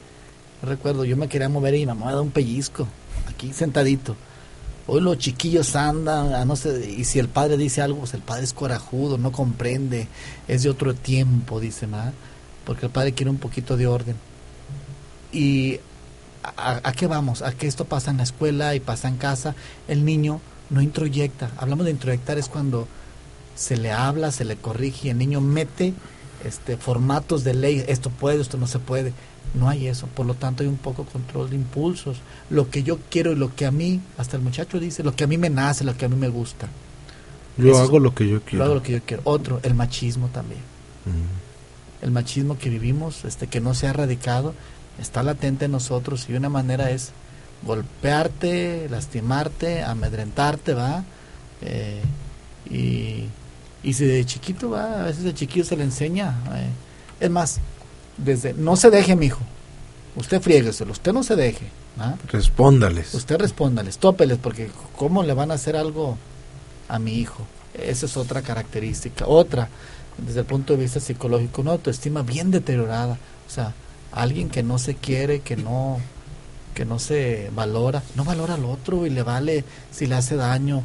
Recuerdo, yo me quería mover y mi mamá me da un pellizco, aquí sentadito. Hoy los chiquillos andan, no sé, y si el padre dice algo, pues el padre es corajudo, no comprende, es de otro tiempo, dice, ¿verdad? porque el padre quiere un poquito de orden. ¿Y a, a, qué vamos? A que esto pasa en la escuela y pasa en casa. El niño no introyecta. Hablamos de introyectar es cuando se le habla, se le corrige y el niño mete este, formatos de ley, esto puede, esto no se puede. No hay eso, por lo tanto hay un poco control de impulsos. Lo que yo quiero y lo que a mí, hasta el muchacho dice, lo que a mí me nace, lo que a mí me gusta. Yo hago lo que yo quiero. hago lo que yo quiero. Otro, el machismo también. El machismo que vivimos, este, que no se ha erradicado, está latente en nosotros y una manera es golpearte, lastimarte, amedrentarte, ¿va? Eh, y y si de chiquito va, a veces de chiquito se le enseña. Eh. Es más, desde, no se deje, mi hijo. Usted friegueselo, usted no se deje. ¿ah? Respóndales. Usted respóndales, tópeles, porque ¿cómo le van a hacer algo a mi hijo? Esa es otra característica. Otra, desde el punto de vista psicológico, una autoestima bien deteriorada. O sea, alguien que no se quiere, que no que no se valora, no valora al otro y le vale si le hace daño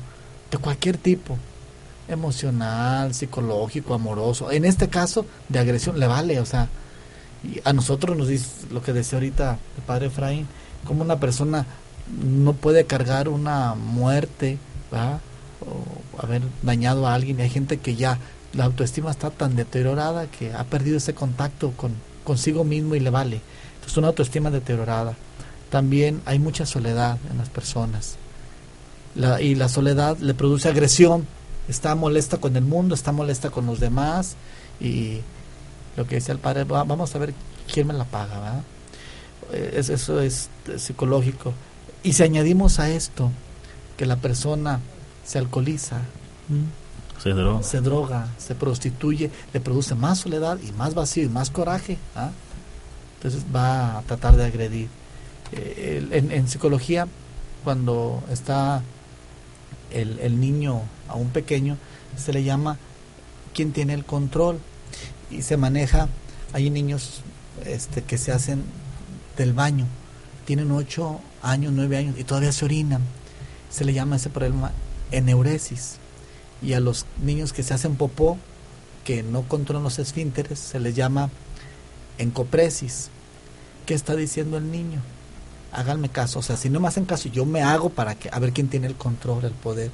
de cualquier tipo emocional, psicológico, amoroso, en este caso de agresión, le vale, o sea, y a nosotros nos dice lo que decía ahorita el padre Efraín, como una persona no puede cargar una muerte, o haber dañado a alguien, y hay gente que ya la autoestima está tan deteriorada que ha perdido ese contacto con consigo mismo y le vale. Entonces una autoestima deteriorada. También hay mucha soledad en las personas. La, y la soledad le produce agresión está molesta con el mundo, está molesta con los demás y lo que decía el padre, vamos a ver quién me la paga, ¿verdad? eso es psicológico. Y si añadimos a esto que la persona se alcoholiza, se droga. se droga, se prostituye, le produce más soledad y más vacío y más coraje, ¿ah? entonces va a tratar de agredir. Eh, en, en psicología, cuando está el, el niño un pequeño se le llama quien tiene el control y se maneja hay niños este que se hacen del baño tienen 8 años 9 años y todavía se orinan se le llama ese problema eneuresis y a los niños que se hacen popó que no controlan los esfínteres se les llama encopresis ¿qué está diciendo el niño? háganme caso, o sea, si no me hacen caso, yo me hago para que, a ver quién tiene el control, el poder,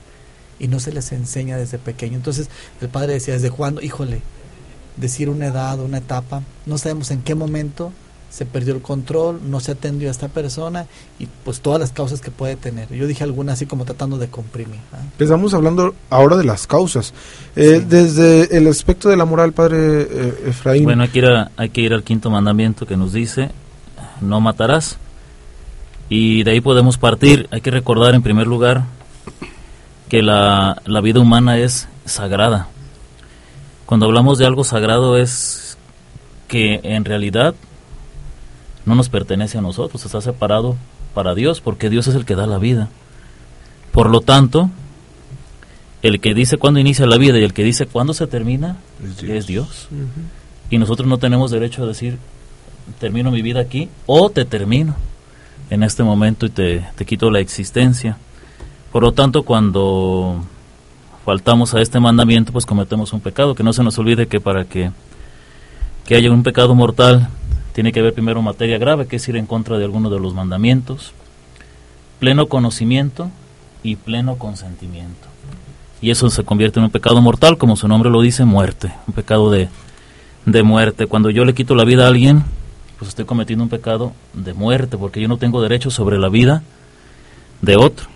y no se les enseña desde pequeño. Entonces, el padre decía, ¿desde cuándo? Híjole, decir una edad, una etapa, no sabemos en qué momento se perdió el control, no se atendió a esta persona y pues todas las causas que puede tener. Yo dije alguna así como tratando de comprimir. ¿ah? Estamos hablando ahora de las causas. Eh, Desde el aspecto de la moral, padre eh, Efraín. Bueno, hay que, ir hay que ir al quinto mandamiento que nos dice, no matarás. Y de ahí podemos partir. Hay que recordar en primer lugar que la, la vida humana es sagrada. Cuando hablamos de algo sagrado es que en realidad no nos pertenece a nosotros, está separado para Dios, porque Dios es el que da la vida. Por lo tanto, el que dice cuándo inicia la vida y el que dice cuándo se termina es Dios. Y nosotros no tenemos derecho a decir, termino mi vida aquí o te termino en este momento y te, te quito la existencia. Por lo tanto, cuando faltamos a este mandamiento, pues cometemos un pecado. Que no se nos olvide que para que, que haya un pecado mortal, tiene que haber primero materia grave, que es ir en contra de alguno de los mandamientos, pleno conocimiento y pleno consentimiento. Y eso se convierte en un pecado mortal, como su nombre lo dice, muerte, un pecado de, de muerte. Cuando yo le quito la vida a alguien, pues estoy cometiendo un pecado de muerte, porque yo no tengo derecho sobre la vida de otro.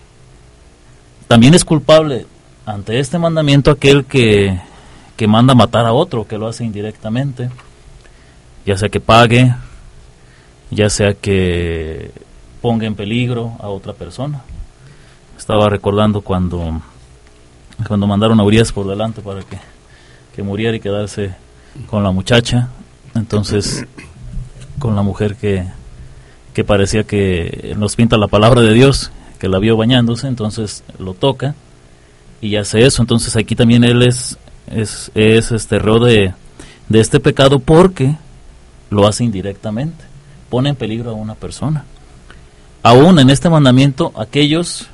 También es culpable ante este mandamiento aquel que, que manda matar a otro, que lo hace indirectamente, ya sea que pague, ya sea que ponga en peligro a otra persona. Estaba recordando cuando, cuando mandaron a Urias por delante para que, que muriera y quedarse con la muchacha, entonces con la mujer que, que parecía que nos pinta la palabra de Dios, que la vio bañándose, entonces lo toca y hace eso. Entonces aquí también él es, es, es este reo de, de este pecado porque lo hace indirectamente, pone en peligro a una persona. Aún en este mandamiento, aquellos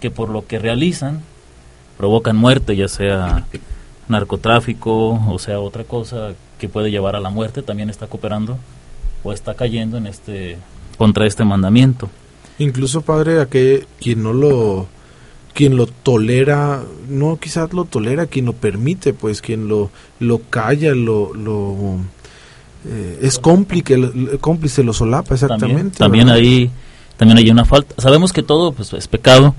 que por lo que realizan provocan muerte, ya sea narcotráfico o sea otra cosa que puede llevar a la muerte, también está cooperando o está cayendo en este contra este mandamiento. Incluso padre, a que quien no lo quien lo tolera, no quizás lo tolera, quien lo permite, pues quien lo lo calla, lo lo eh, es cómplice, lo, cómplice lo solapa exactamente. También, también ahí también hay una falta. Sabemos que todo pues es pecado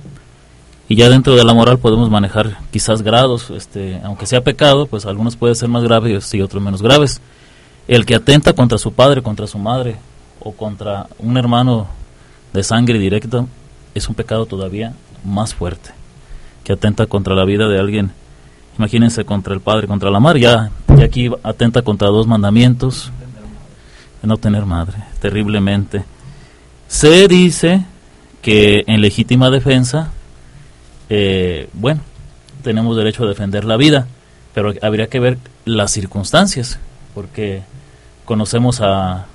y ya dentro de la moral podemos manejar quizás grados, este, aunque sea pecado, pues algunos pueden ser más graves y otros menos graves. El que atenta contra su padre, contra su madre o contra un hermano de sangre directa es un pecado todavía más fuerte, que atenta contra la vida de alguien. Imagínense contra el padre, contra la madre, ya, aquí atenta contra dos mandamientos de no tener madre, terriblemente. Se dice que en legítima defensa, eh, bueno, tenemos derecho a defender la vida, pero habría que ver las circunstancias, porque conocemos a,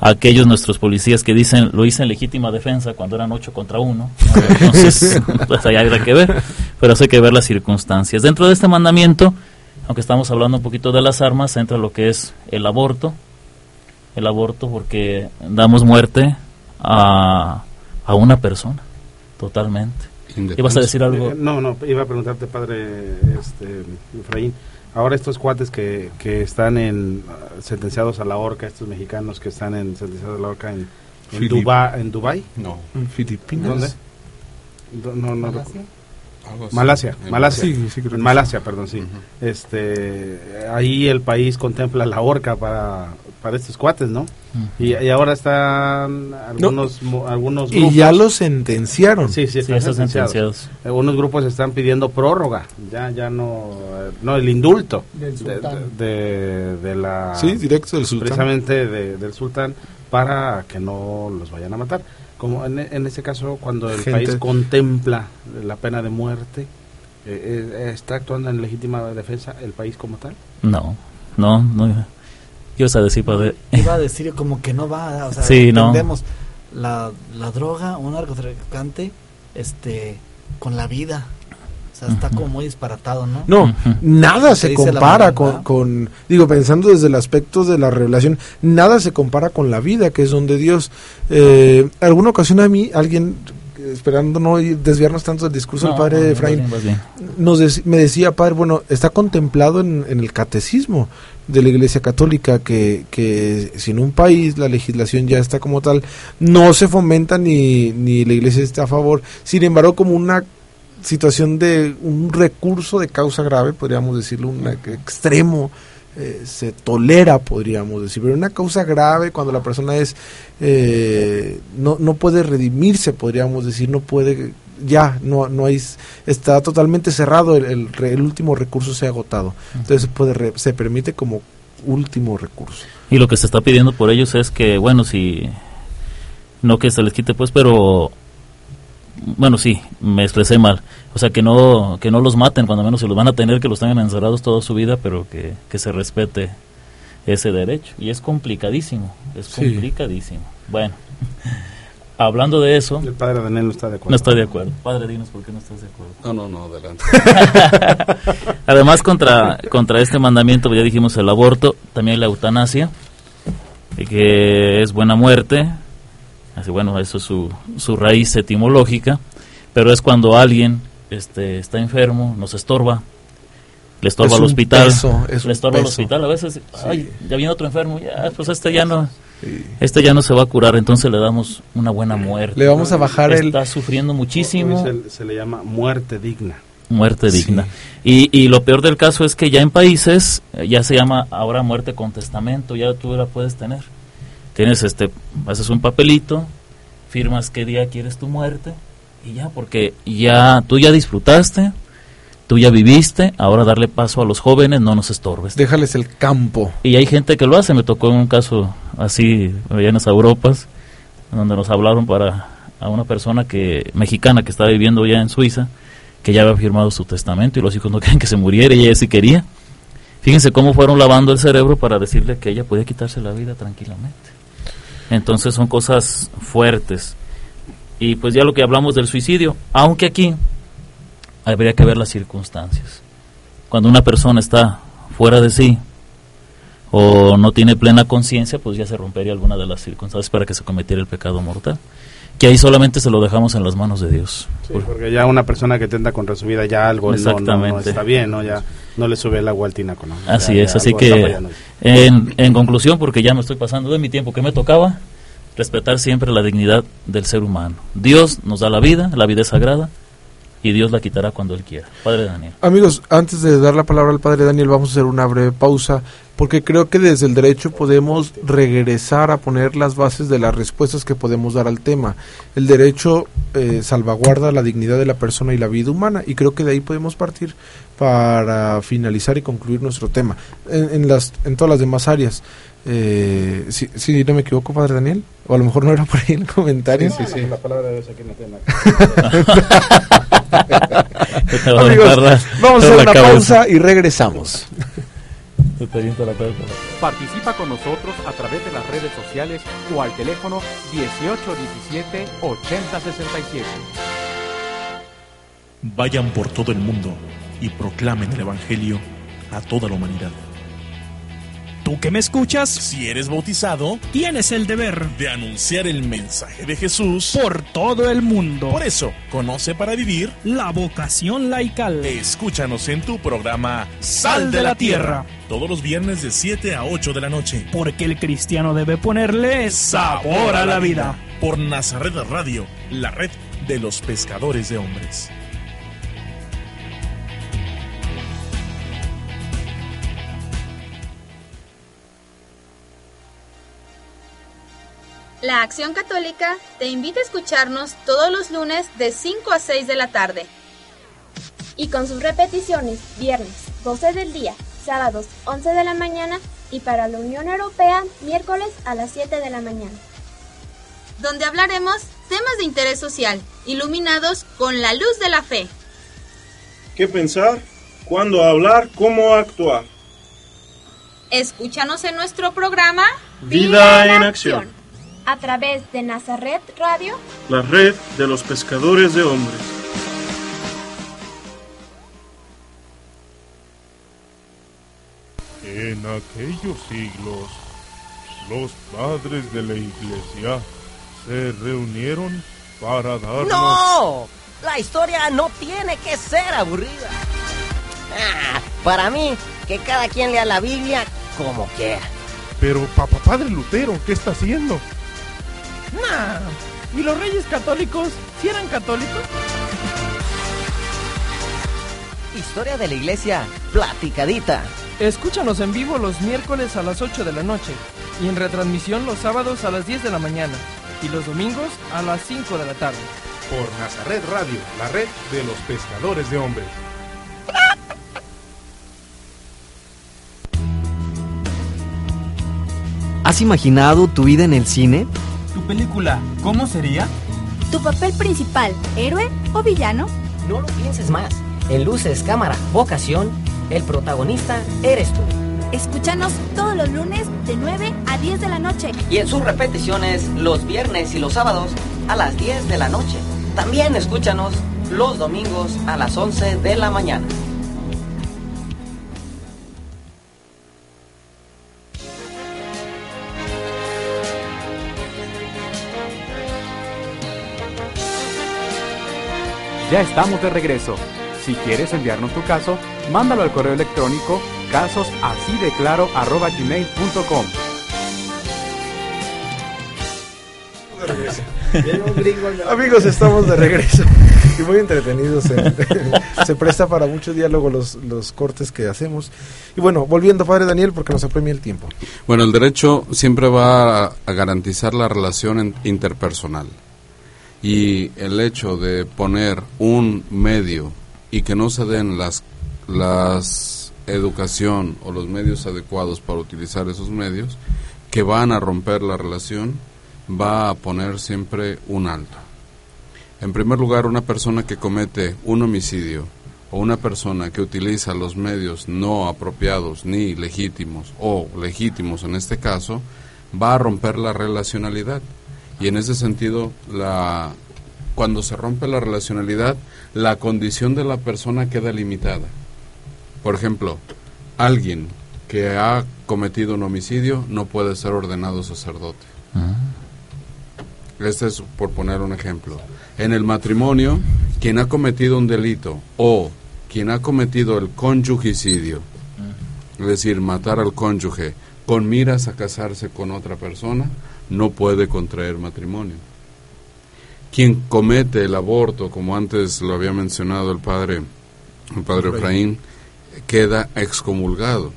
a aquellos nuestros policías que dicen lo hice en legítima defensa cuando eran ocho contra uno. Entonces, pues ahí habrá que ver, pero eso hay que ver las circunstancias. Dentro de este mandamiento, aunque estamos hablando un poquito de las armas, entra lo que es el aborto. El aborto porque damos muerte a, a una persona, totalmente. ¿Ibas a decir algo? Eh, no, no, iba a preguntarte, padre este, Efraín. Ahora estos cuates que, que están en, uh, sentenciados a la horca, estos mexicanos que están en, sentenciados a la horca en, en, Filip- Duba- en Dubai. No. En Filipinas. ¿Dónde? No, no, ¿Malasia? Malasia, En Malasia. Sí, sí, en Malasia, perdón, sí. Este, ahí el país contempla la horca para, para estos cuates, ¿no? y, y ahora están algunos, mo- algunos Y ya los sentenciaron. Sí, sí, Sí, están están sentenciados. sentenciados. Algunos grupos están pidiendo prórroga, ya ya no, eh, no el indulto Del de, sultán. de- de la Sí, directo del sultán. precisamente de- del sultán para que no los vayan a matar. Como en, en ese caso cuando el Gente- país contempla la pena de muerte, eh, eh, está actuando en legítima defensa el país como tal. No, no, no. ¿Qué a decir, padre? Iba a decir como que no va, o sea, Sí, no. entendemos la, la droga, un narcotraficante, este, con la vida. O sea, está como muy disparatado, ¿no? No, nada Se compara con, con- digo, pensando desde el aspecto de la revelación, nada se compara con la vida, que es donde Dios, eh, alguna ocasión a mí, alguien, esperando no desviarnos tanto del discurso No, del padre no, Efraín, bien, vas bien. nos dec- me decía, padre, bueno, está contemplado en, en el catecismo de la Iglesia Católica que, que si en un país la legislación ya está como tal, no se fomenta ni, ni la Iglesia está a favor, sin embargo, como una situación de un recurso de causa grave, podríamos decirlo, un extremo, eh, se tolera, podríamos decir, pero una causa grave cuando la persona es, eh, no, no puede redimirse, podríamos decir, no puede, ya, no, no hay, está totalmente cerrado, el, el, el último recurso se ha agotado, entonces puede, se permite como último recurso. Y lo que se está pidiendo por ellos es que, bueno, si no que se les quite, pues, pero bueno, sí, me expresé mal. O sea, que no, que no los maten, cuando menos se los van a tener, que los tengan encerrados toda su vida, pero que, que se respete ese derecho. Y es complicadísimo, es Sí. complicadísimo. Bueno, hablando de eso... El padre Daniel no está de acuerdo. No estoy de acuerdo. Padre, dinos por qué no estás de acuerdo. No, no, no, adelante. Además, contra, contra este mandamiento, ya dijimos el aborto, también la eutanasia, y que es buena muerte. Así, bueno, eso es su, su raíz etimológica, pero es cuando alguien este, está enfermo, nos estorba, le estorba Es al hospital, peso, es le estorba al hospital, a veces, ay, ya viene otro enfermo, ya, pues este ya no, este ya no se va a curar, entonces le damos una buena muerte. Le vamos a bajar el- Está sufriendo muchísimo se le llama muerte digna. muerte digna. Y, y lo peor del caso es que ya en países eh, ya se llama ahora muerte con testamento, ya tú la puedes tener. Tienes este, haces un papelito, firmas qué día quieres tu muerte y ya, porque ya tú ya disfrutaste, tú ya viviste, ahora darle paso a los jóvenes, no nos estorbes. Déjales el campo. Y hay gente que lo hace, me tocó un caso así allá en las Europas, donde nos hablaron para a una persona que mexicana que estaba viviendo ya en Suiza, que ya había firmado su testamento y los hijos no querían que se muriera y ella sí quería. Fíjense cómo fueron lavando el cerebro para decirle que ella podía quitarse la vida tranquilamente. Entonces son cosas fuertes. Y pues ya lo que hablamos del suicidio, aunque aquí habría que ver las circunstancias. Cuando una persona está fuera de sí o no tiene plena conciencia, pues ya se rompería alguna de las circunstancias para que se cometiera el pecado mortal. Que ahí solamente se lo dejamos en las manos de Dios. Sí, porque ya una persona que tenta contra su vida ya algo no- no, no, Exactamente. está bien, ¿no? Ya no le sube el agua al tinaco, ¿no? Así Ya- es, ya así que en, en conclusión, porque ya me estoy pasando de mi tiempo que me tocaba, respetar siempre la dignidad del ser humano. Dios nos da la vida, la vida es sagrada, y Dios la quitará cuando Él quiera. Padre Daniel. Amigos, antes de dar la palabra al padre Daniel, vamos a hacer una breve pausa, porque creo que desde el derecho podemos regresar a poner las bases de las respuestas que podemos dar al tema. El derecho eh, salvaguarda la dignidad de la persona y la vida humana, y creo que de ahí podemos partir para finalizar y concluir nuestro tema. En, en las, en todas las demás áreas. Eh, si, si no me equivoco, padre Daniel, o a lo mejor no era por ahí el comentario. Sí, sí, La palabra de Dios aquí no tiene Amigos, vamos a hacer una pausa y regresamos. Participa con nosotros a través de las redes sociales o al teléfono 1817 8067. Vayan por todo el mundo y proclamen el Evangelio a toda la humanidad. Tú que me escuchas, Si eres bautizado, tienes el deber de anunciar el mensaje de Jesús por todo el mundo. Por eso, conoce para vivir La vocación laical. Escúchanos en tu programa Sal de la Tierra. Todos los viernes de 7 a 8 de la noche. Porque el cristiano debe ponerle sabor a la vida. Por Nazaret Radio, la red de los pescadores de hombres. La Acción Católica te invita a escucharnos todos los lunes de 5 a 6 de la tarde. Y con sus repeticiones, viernes 12 del día, sábados 11 de la mañana y para la Unión Europea, miércoles a las 7 de la mañana. Donde hablaremos temas de interés social, iluminados con la luz de la fe. ¿Qué pensar? ¿Cuándo hablar? ¿Cómo actuar? Escúchanos en nuestro programa Vida en acción. A través de Nazaret Radio, La red de los pescadores de hombres. En aquellos siglos, los padres de la iglesia se reunieron para darnos... ¡No! La historia no tiene que ser aburrida. Ah, para mí, que cada quien lea la Biblia como quiera. Pero papá padre Lutero, ¿qué está haciendo? Nah. ¿Y los reyes católicos? ¿Si eran católicos? Historia de la iglesia, platicadita. Escúchanos en vivo los miércoles a las 8 de la noche y en retransmisión los sábados a las 10 de la mañana y los domingos a las 5 de la tarde. Por Nazaret Radio, la red de los pescadores de hombres. ¿Has imaginado tu vida en el cine? ¿Tu película cómo sería? ¿Tu papel principal, héroe o villano? No lo pienses más. En luces, cámara, vocación, el protagonista eres tú. Escúchanos todos los lunes de 9 a 10 de la noche. Y en sus repeticiones los viernes y los sábados a las 10 de la noche. También escúchanos los domingos a las 11 de la mañana. Ya estamos de regreso. Si quieres enviarnos tu caso, mándalo al correo electrónico casosasideclaro@gmail.com. Amigos, estamos de regreso y muy entretenidos. en- se presta para mucho diálogo los, los cortes que hacemos. Y bueno, volviendo, Padre Daniel, porque nos apremia el tiempo. Bueno, el derecho siempre va a, a garantizar la relación en- interpersonal. Y el hecho de poner un medio y que no se den las, las educación o los medios adecuados para utilizar esos medios, que van a romper la relación, va a poner siempre un alto. En primer lugar, una persona que comete un homicidio o una persona que utiliza los medios no apropiados ni legítimos o legítimos en este caso, va a romper la relacionalidad. Y en ese sentido, la, cuando se rompe la relacionalidad, la condición de la persona queda limitada. Por ejemplo, alguien que ha cometido un homicidio no puede ser ordenado sacerdote. Este es por poner un ejemplo. En el matrimonio, quien ha cometido un delito o quien ha cometido el cónyugicidio, es decir, matar al cónyuge con miras a casarse con otra persona, no puede contraer matrimonio. Quien comete el aborto, como antes lo había mencionado el padre, el padre Efraín, queda excomulgado.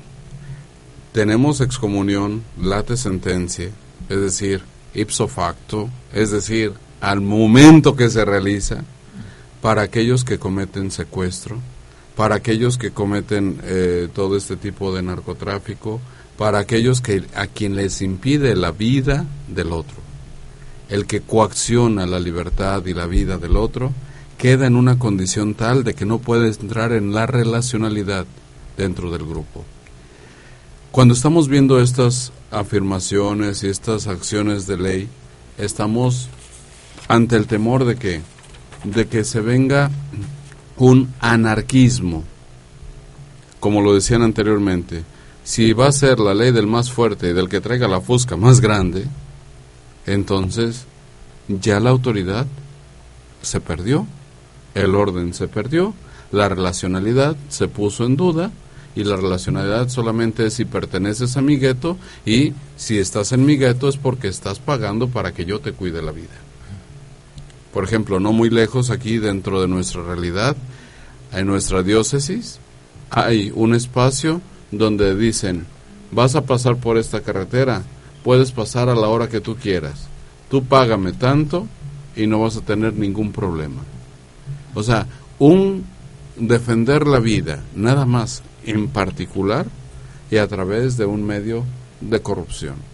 Tenemos excomunión, late sentencia, es decir, ipso facto, es decir, al momento que se realiza, para aquellos que cometen secuestro, para aquellos que cometen eh, todo este tipo de narcotráfico, para aquellos que a quien les impide la vida del otro. El que coacciona la libertad y la vida del otro queda en una condición tal de que no puede entrar en la relacionalidad dentro del grupo. Cuando estamos viendo estas afirmaciones y estas acciones de ley, estamos ante el temor de que de que se venga un anarquismo, como lo decían anteriormente. Si va a ser la ley del más fuerte y del que traiga la fusca más grande, entonces ya la autoridad se perdió, el orden se perdió, la relacionalidad se puso en duda y la relacionalidad solamente es si perteneces a mi gueto y si estás en mi gueto es porque estás pagando para que yo te cuide la vida. Por ejemplo, no muy lejos aquí dentro de nuestra realidad, en nuestra diócesis, hay un espacio donde dicen, vas a pasar por esta carretera, puedes pasar a la hora que tú quieras, tú págame tanto y no vas a tener ningún problema. O sea, un defender la vida, nada más en particular y a través de un medio de corrupción.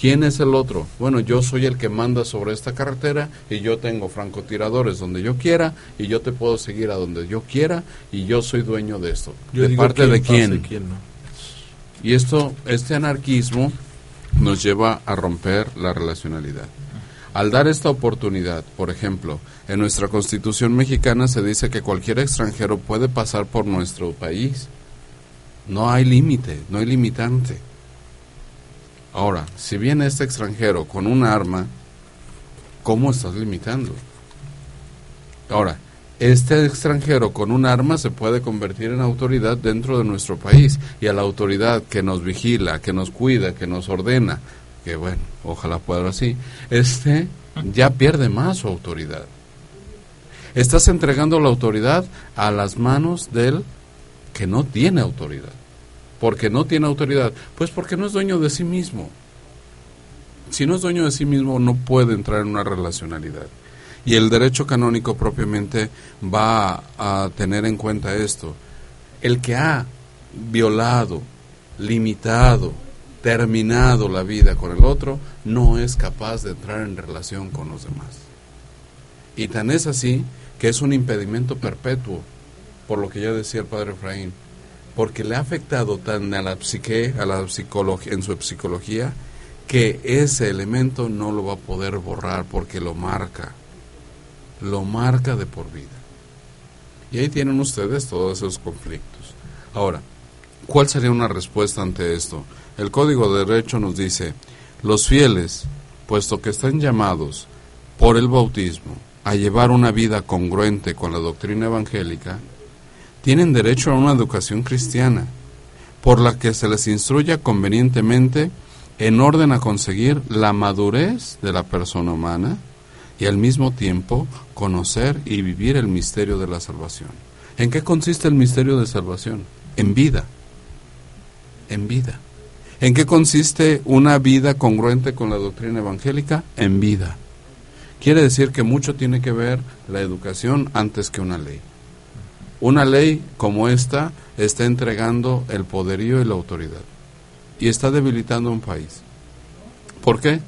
¿Quién es el otro? Bueno, yo soy el que manda sobre esta carretera y yo tengo francotiradores donde yo quiera y yo te puedo seguir a donde yo quiera y yo soy dueño de esto. Yo ¿De parte quién de quién? y quién no. Y esto, este anarquismo nos lleva a romper la relacionalidad. Al dar esta oportunidad, por ejemplo, en nuestra constitución mexicana se dice que cualquier extranjero puede pasar por nuestro país. No hay límite, no hay limitante. Ahora, si viene este extranjero con un arma, ¿cómo estás limitando? Ahora, este extranjero con un arma se puede convertir en autoridad dentro de nuestro país y a la autoridad que nos vigila, que nos cuida, que nos ordena, que bueno, ojalá pueda así, este ya pierde más su autoridad. Estás entregando la autoridad a las manos del que no tiene autoridad. Porque no tiene autoridad? Pues porque no es dueño de sí mismo. Si no es dueño de sí mismo, no puede entrar en una relacionalidad. Y el derecho canónico propiamente va a, tener en cuenta esto. El que ha violado, limitado, terminado la vida con el otro, no es capaz de entrar en relación con los demás. Y tan es así que es un impedimento perpetuo, por lo que ya decía el padre Efraín, porque le ha afectado tan a la psique, a la psicología, en su psicología, que ese elemento no lo va a poder borrar porque lo marca, lo marca de por vida. Y ahí tienen ustedes todos esos conflictos. Ahora, ¿cuál sería una respuesta ante esto? El Código de Derecho nos dice, los fieles, puesto que están llamados por el bautismo a llevar una vida congruente con la doctrina evangélica, tienen derecho a una educación cristiana, por la que se les instruya convenientemente en orden a conseguir la madurez de la persona humana y al mismo tiempo conocer y vivir el misterio de la salvación. ¿En qué consiste el misterio de salvación? En vida. En vida. ¿En qué consiste una vida congruente con la doctrina evangélica? En vida. Quiere decir que mucho tiene que ver la educación antes que una ley. Una ley como esta está entregando el poderío y la autoridad y está debilitando un país. ¿Por qué?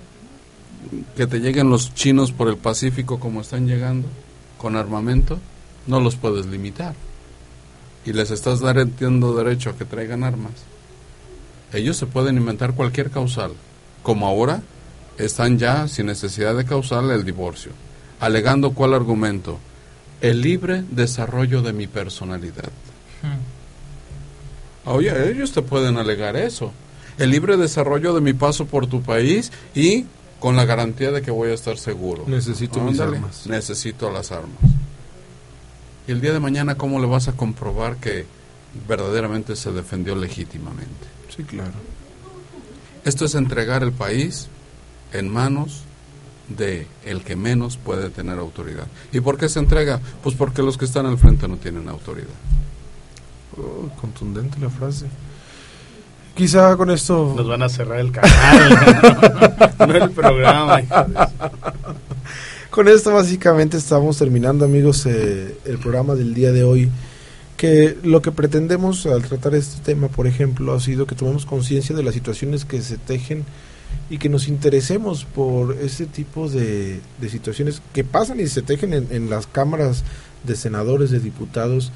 Que te lleguen los chinos por el Pacífico como están llegando, con armamento, no los puedes limitar. Y les estás dando derecho a que traigan armas. Ellos se pueden inventar cualquier causal, como ahora están ya sin necesidad de causal el divorcio, alegando cuál argumento, el libre desarrollo de mi personalidad. Oye, ellos te pueden alegar eso, el libre desarrollo de mi paso por tu país y con la garantía de que voy a estar seguro. Necesito mis armas. Necesito las armas. Y el día de mañana, ¿cómo le vas a comprobar que verdaderamente se defendió legítimamente? Sí, claro. Esto es entregar el país en manos de el que menos puede tener autoridad. ¿Y por qué se entrega? Pues porque los que están al frente no tienen autoridad. Oh, contundente la frase. Quizá con esto... Nos van a cerrar el canal, no el programa. Con esto básicamente estamos terminando amigos eh, el programa del día de hoy que lo que pretendemos al tratar este tema por ejemplo ha sido que tomemos conciencia de las situaciones que se tejen y que nos interesemos por este tipo de, de situaciones que pasan y se tejen en, en las cámaras de senadores, de diputados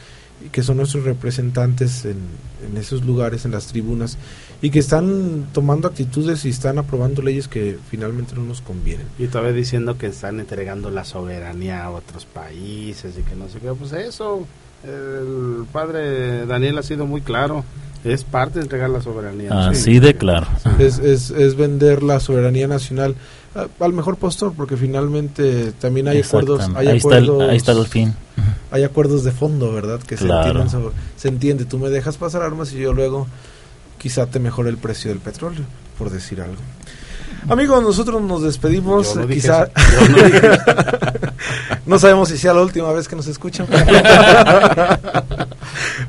que son nuestros representantes en, en esos lugares, en las tribunas, y que están tomando actitudes y están aprobando leyes que finalmente no nos convienen. Y todavía diciendo que están entregando la soberanía a otros países y que no sé qué. Pues eso, el padre Daniel ha sido muy claro. Es parte de entregar la soberanía. Así de claro. Es, es, es vender la soberanía nacional a- al mejor postor, porque finalmente también hay acuerdos. Hay Ahí está el- acuerdos ahí está el fin. Hay acuerdos de fondo, ¿verdad? Que Claro. se, entienden sobre- se entiende. Tú me dejas pasar armas y yo luego quizá te mejore el precio del petróleo, por decir algo. Amigos, nosotros nos despedimos. Yo no dije quizá eso. Yo no dije no sabemos si sea la última vez que nos escuchan.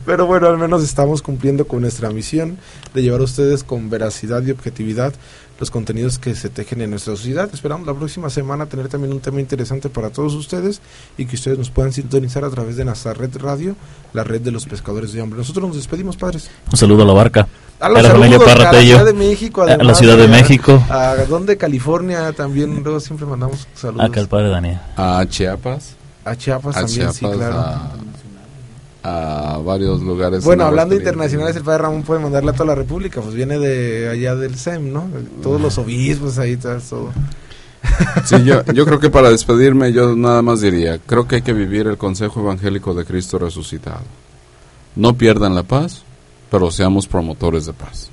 Pero bueno, al menos estamos cumpliendo con nuestra misión de llevar a ustedes con veracidad y objetividad los contenidos que se tejen en nuestra sociedad. Esperamos la próxima semana tener también un tema interesante para todos ustedes y que ustedes nos puedan sintonizar a través de Nazaret Radio, la red de los pescadores de hambre. Nosotros nos despedimos, padres. Un saludo a la barca. A A los la familia saludos, a la. Ciudad de México, A la Ciudad de a- México. A donde California también, luego siempre mandamos saludos. Acá el padre Daniel. A Chiapas. A Chiapas A también, sí, claro. A, a varios lugares. Bueno, en hablando internacionales, el padre Ramón puede mandarle a toda la República, pues viene de allá del SEM, ¿no? Todos los obispos ahí, todo. todo. Sí, yo, yo creo que para despedirme yo nada más diría, creo que hay que vivir el consejo evangélico de Cristo resucitado. No pierdan la paz, pero seamos promotores de paz.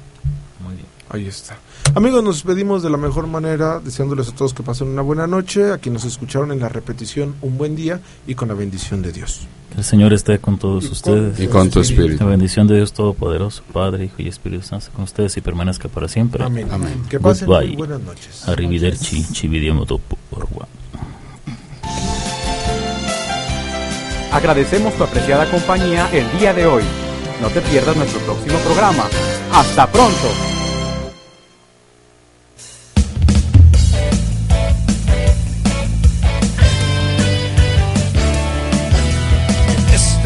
Ahí está. Amigos, nos despedimos de la mejor manera, deseándoles a todos que pasen una buena noche, a quienes nos escucharon en la repetición, un buen día y con la bendición de Dios. Que el Señor esté con todos Y con- ustedes. y con tu espíritu. La bendición de Dios Todopoderoso, Padre, Hijo y Espíritu Santo, con ustedes y permanezca para siempre. Amén. Amén. Que pasen Goodbye. muy buenas noches. Arrivederci, revoir. Agradecemos tu apreciada compañía el día de hoy. No te pierdas nuestro próximo programa. ¡Hasta pronto!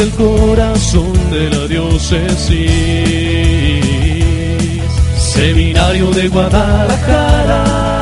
El corazón de la diócesis, Seminario de Guadalajara,